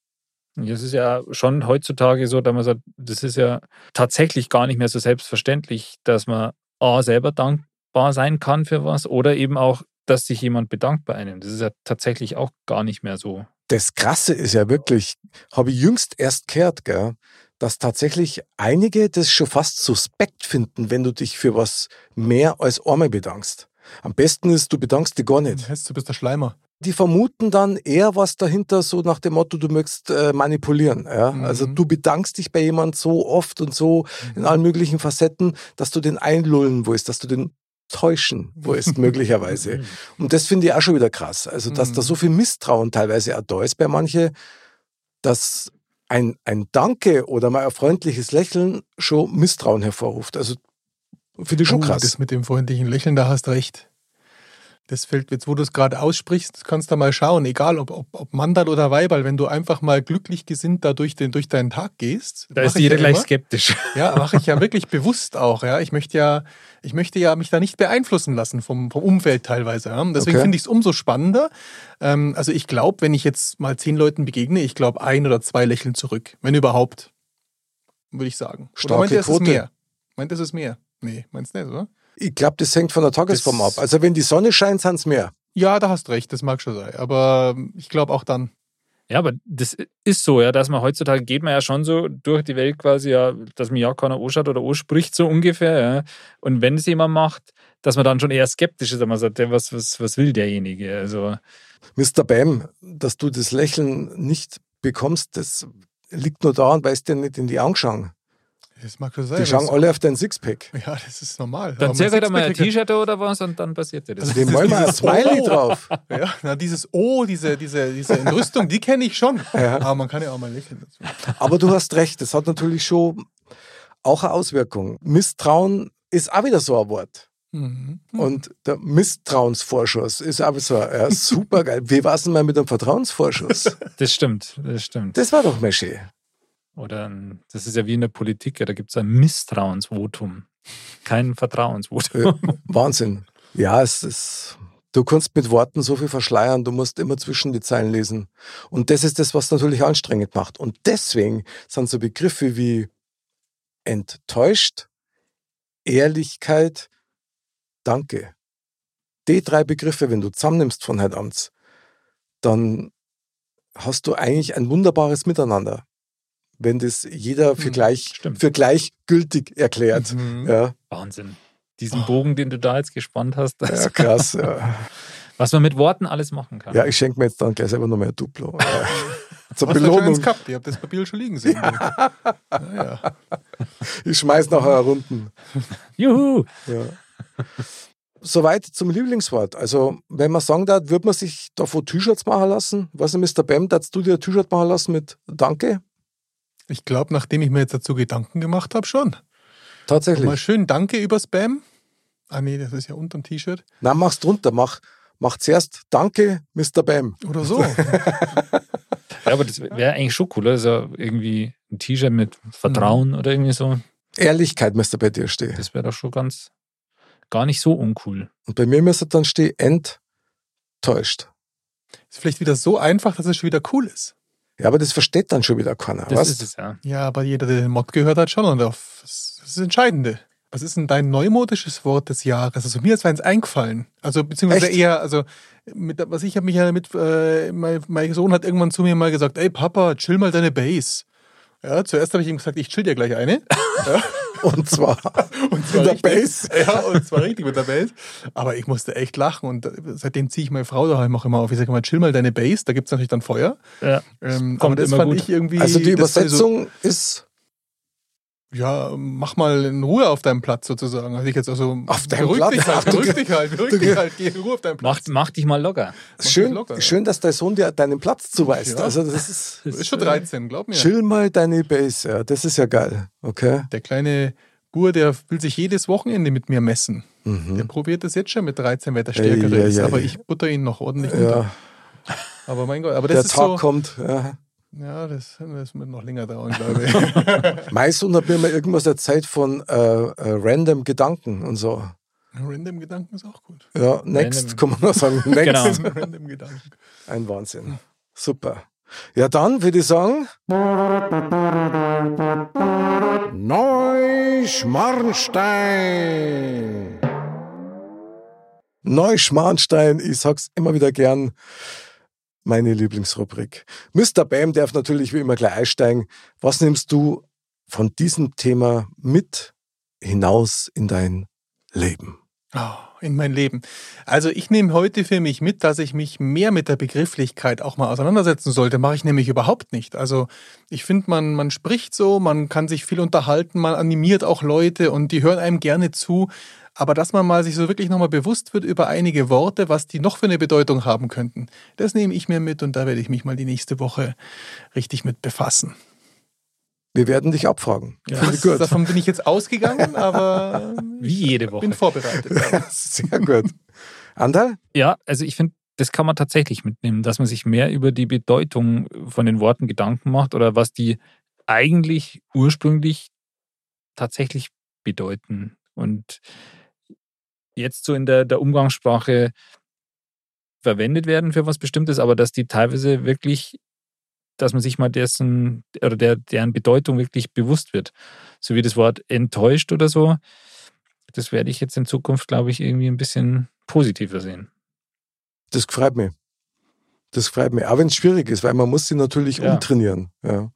das ist ja schon heutzutage so, dass man sagt, das ist ja tatsächlich gar nicht mehr so selbstverständlich, dass man A, selber dankbar sein kann für was oder eben auch, dass sich jemand bedankt bei einem. Das ist ja tatsächlich auch gar nicht mehr so. Das Krasse ist ja wirklich, habe ich jüngst erst gehört, gell, dass tatsächlich einige das schon fast suspekt finden, wenn du dich für was mehr als einmal bedankst. Am besten ist, du bedankst dich gar Das nicht. heißt, du bist der Schleimer. Die vermuten dann eher was dahinter, so nach dem Motto, du möchtest äh, manipulieren. Ja? Mhm. Also du bedankst dich bei jemand so oft und so in allen möglichen Facetten, dass du den einlullen willst, dass du den täuschen willst, möglicherweise. Und das finde ich auch schon wieder krass. Also, dass da Mhm. so viel Misstrauen teilweise auch da ist bei manche, dass ein, ein Danke oder mal ein freundliches Lächeln schon Misstrauen hervorruft. Also, finde ich schon Oh, krass. Das mit dem freundlichen Lächeln, da hast recht. Das fällt jetzt, wo du es gerade aussprichst, kannst du mal schauen, egal ob, ob, ob Mandal oder Weiberl, wenn du einfach mal glücklich gesinnt da durch, den, durch deinen Tag gehst. Da ist jeder ja gleich immer. skeptisch. Ja, mache ich ja wirklich bewusst auch. Ja, ich möchte ja, ich möchte ja mich da nicht beeinflussen lassen vom, vom Umfeld teilweise. Ja. Deswegen Okay. finde ich es umso spannender. Ähm, also ich glaube, wenn ich jetzt mal zehn Leuten begegne, ich glaube ein oder zwei lächeln zurück, wenn überhaupt, würde ich sagen. Oder Starke meint ihr, es ist Quote. mehr? Meint ihr, es ist mehr? Nee, meinst du nicht, oder? Ich glaube, das hängt von der Tagesform Das- ab. Also, wenn die Sonne scheint, sind es mehr. Ja, da hast recht, das mag schon sein. Aber ich glaube auch dann. Ja, aber das ist so, ja, dass man heutzutage geht man ja schon so durch die Welt quasi, ja, dass man ja keiner anschaut oder anspricht, so ungefähr. Ja. Und wenn es jemand macht, dass man dann schon eher skeptisch ist, dass man sagt, ja, was, was, was will derjenige? Also, Mr. Bam, dass du das Lächeln nicht bekommst, das liegt nur daran, weil es dir nicht in die Augen schauen. Das mag schon sein. Die schauen alle auf dein Sixpack. Ja, das ist normal. dann mein halt mal ein T-Shirt oder was und dann passiert dir das. Dem wollen wir ein Smiley Oh. drauf. Ja, na, dieses O, diese, diese, diese Entrüstung, die kenne ich schon. Ja. Aber man kann ja auch mal lächeln dazu. Aber du hast recht, das hat natürlich schon auch eine Auswirkung. Misstrauen ist auch wieder so ein Wort. Mhm. Und der Misstrauensvorschuss ist aber so ja, super geil. Wie war es denn mal mit dem Vertrauensvorschuss? Das stimmt, das stimmt. Das war doch mal schön. Oder ein, das ist ja wie in der Politik, ja, da gibt es ein Misstrauensvotum. Kein Vertrauensvotum. Wahnsinn. Ja, es ist. Du kannst mit Worten so viel verschleiern, du musst immer zwischen die Zeilen lesen. Und das ist das, was natürlich anstrengend macht. Und deswegen sind so Begriffe wie enttäuscht, Ehrlichkeit, Danke. Die drei Begriffe, wenn du zusammennimmst von heute Abends, dann hast du eigentlich ein wunderbares Miteinander. Wenn das jeder für, Mhm, gleich, stimmt. für gleichgültig erklärt. Mhm. Ja, Wahnsinn. Diesen Bogen, den du da jetzt gespannt hast, das, ja, krass. Ja. was man mit Worten alles machen kann. ja, ich schenke mir jetzt dann gleich selber noch mehr Duplo. Ja. Zur eins Belohnung. gehabt? Ihr habt das Papier schon liegen sehen. naja. Ich schmeiß nachher Runden. Juhu! Ja. Soweit zum Lieblingswort. Also, wenn man sagen darf, würde man sich davor T-Shirts machen lassen? Was Mr. Bam, darfst du dir ein T-Shirt machen lassen mit Danke? Ich glaube, nachdem ich mir jetzt dazu Gedanken gemacht habe, schon. Mal Tatsächlich. schön Danke über Spam. Ah nee, das ist ja unterm T-Shirt. Na, mach's drunter. Mach, mach zuerst Danke, Mr. Bam. Oder so. Ja, aber das wäre eigentlich schon cool. Also irgendwie ein T-Shirt mit Vertrauen oder irgendwie so. Ehrlichkeit müsste bei dir stehen. Das wäre doch schon ganz gar nicht so uncool. Und bei mir müsste dann stehen, enttäuscht. ist vielleicht wieder so einfach, dass es schon wieder cool ist. Ja, aber das versteht dann schon wieder keiner. Das was? ist es ja. Ja, aber jeder, der den Mod gehört hat, schon. Und auf, das ist das Entscheidende. Was ist denn dein neumodisches Wort des Jahres? Also mir ist eins eingefallen. Also beziehungsweise Echt? eher, also mit, was ich habe mich ja mit, äh, mein, mein Sohn hat irgendwann zu mir mal gesagt, ey Papa, chill mal deine Base. Ja, zuerst habe ich ihm gesagt, ich chill dir gleich eine. Ja, Und zwar und mit der. Base. Ja, und zwar richtig mit der Base. Aber ich musste echt lachen und seitdem ziehe ich meine Frau daheim auch immer auf. Ich sage mal, chill mal deine Base, da gibt es natürlich dann Feuer. ja. Ähm, Kommt aber das immer fand gut. ich irgendwie. Also die ich so- Übersetzung ist Ja, mach mal in Ruhe auf deinem Platz sozusagen. Also ich jetzt also Auf deinem beruhig Platz? Dich halt, beruhig dich halt, beruhig dich halt, geh in Ruhe auf deinem Mach, Platz. mach dich mal locker. dich schön, locker, ja. schön, dass dein Sohn dir deinen Platz zuweist. Ja. Also das ist Das ist schon äh, 13, glaub mir. chill mal deine Base. Ja, das ist ja geil. Okay. Der kleine Bur, der will sich jedes Wochenende mit mir messen. Der Mhm. probiert das jetzt schon mit 13, wer der Stärkere ist. Aber ich butter ihn noch ordentlich unter. Ja, Aber mein Gott, aber das der ist Tag so. kommt. Ja. Ja, das, das wird noch länger dauern, glaube ich. Hat mir mal irgendwas erzählt von äh, äh, random Gedanken und so. Random Gedanken ist auch gut. Ja, next, Random. kann man noch sagen. Next. Genau. Random Gedanken. Ein Wahnsinn. Super. Ja, dann würde ich sagen. Neuschmarnstein. Neuschmarnstein, ich sag's immer wieder gern. Meine Lieblingsrubrik. Mr. Bam darf natürlich wie immer gleich einsteigen. Was nimmst du von diesem Thema mit hinaus in dein Leben? Oh, in mein Leben. Also ich nehme heute für mich mit, dass ich mich mehr mit der Begrifflichkeit auch mal auseinandersetzen sollte. Mache ich nämlich überhaupt nicht. Also ich finde, man, man spricht so, man kann sich viel unterhalten, man animiert auch Leute und die hören einem gerne zu. Aber dass man mal sich so wirklich nochmal bewusst wird über einige Worte, was die noch für eine Bedeutung haben könnten, das nehme ich mir mit und da werde ich mich mal die nächste Woche richtig mit befassen. Wir werden dich abfragen. Ja. Das, gut. davon bin ich jetzt ausgegangen, aber Wie jede ich Woche. bin vorbereitet. Sehr gut. Andal? Ja, also ich finde, das kann man tatsächlich mitnehmen, dass man sich mehr über die Bedeutung von den Worten Gedanken macht oder was die eigentlich ursprünglich tatsächlich bedeuten. Und jetzt so in der, der Umgangssprache verwendet werden für was Bestimmtes, aber dass die teilweise wirklich, dass man sich mal dessen oder der, deren Bedeutung wirklich bewusst wird. So wie das Wort enttäuscht oder so. Das werde ich jetzt in Zukunft, glaube ich, irgendwie ein bisschen positiver sehen. Das freut mich. Das freut mich. Auch wenn es schwierig ist, weil man muss sie natürlich Ja. umtrainieren. Ja.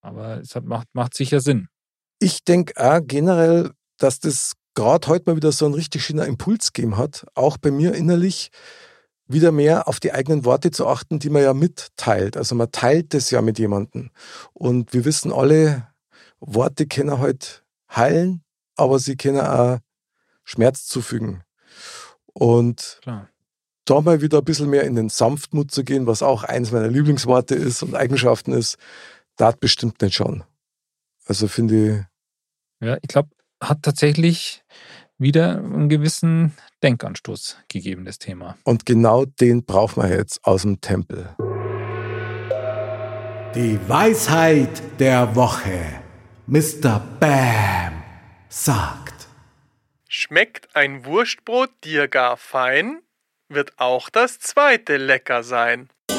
Aber es hat, macht, macht sicher Sinn. Ich denke auch generell, dass das gerade heute mal wieder so einen richtig schönen Impuls gegeben hat, auch bei mir innerlich wieder mehr auf die eigenen Worte zu achten, die man ja mitteilt. Also man teilt das ja mit jemandem. Und wir wissen alle, Worte können halt heilen, aber sie können auch Schmerz zufügen. Und Klar. da mal wieder ein bisschen mehr in den Sanftmut zu gehen, was auch eins meiner Lieblingsworte ist und Eigenschaften ist, da bestimmt nicht schon. Also finde ich, Ja, ich glaube, hat tatsächlich wieder einen gewissen Denkanstoß gegeben, das Thema. und genau den brauchen wir jetzt aus dem Tempel. Die Weisheit der Woche. Mr. Bam sagt. Schmeckt ein Wurstbrot dir gar fein, wird auch das zweite lecker sein.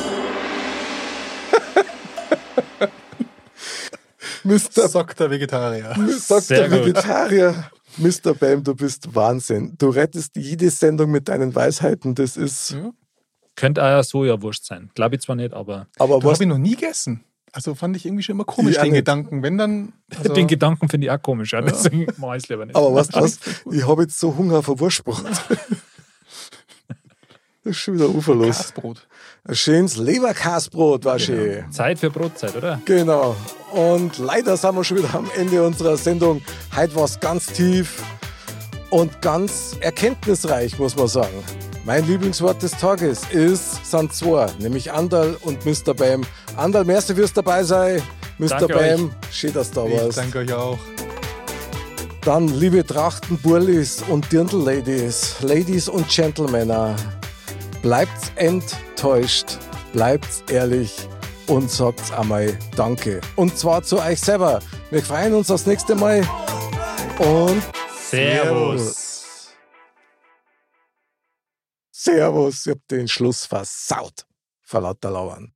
Mr. Der Vegetarier. Sagt Sehr der gut. Vegetarier. Mr. Bam, du bist Wahnsinn. Du rettest jede Sendung mit deinen Weisheiten. Das ist. Ja. Könnte auch ja Sojawurst sein. Glaube ich zwar nicht, aber Aber was, hast ihn noch nie gegessen. Also fand ich irgendwie schon immer komisch, Ja, den nicht. Gedanken. Wenn dann. Also, Den Gedanken finde ich auch komisch, ja. deswegen mache ich es lieber nicht. Aber du was? Ich habe jetzt so Hunger Wurstbrot. Das ist schon wieder uferlos. Kasbrot. Ein schönes Leberkasbrot war schön. Zeit für Brotzeit, oder? Genau. Und leider sind wir schon wieder am Ende unserer Sendung. Heute war es ganz tief und ganz erkenntnisreich, muss man sagen. Mein Lieblingswort des Tages ist, sind zwei, nämlich Andal und Mr. Bam. Andal, merci fürs dabei sein. Mr. Danke Bam, schön, dass du da Ich warst. danke euch auch. Dann, liebe Trachtenburlis und Dirndl-Ladies, Ladies und Gentlemen, bleibt's enttäuscht, bleibt's ehrlich und sagt's einmal Danke. Und zwar zu euch selber. Wir freuen uns aufs nächste Mal und Servus. Servus. Ich hab den Schluss versaut. Vor lauter Lauern.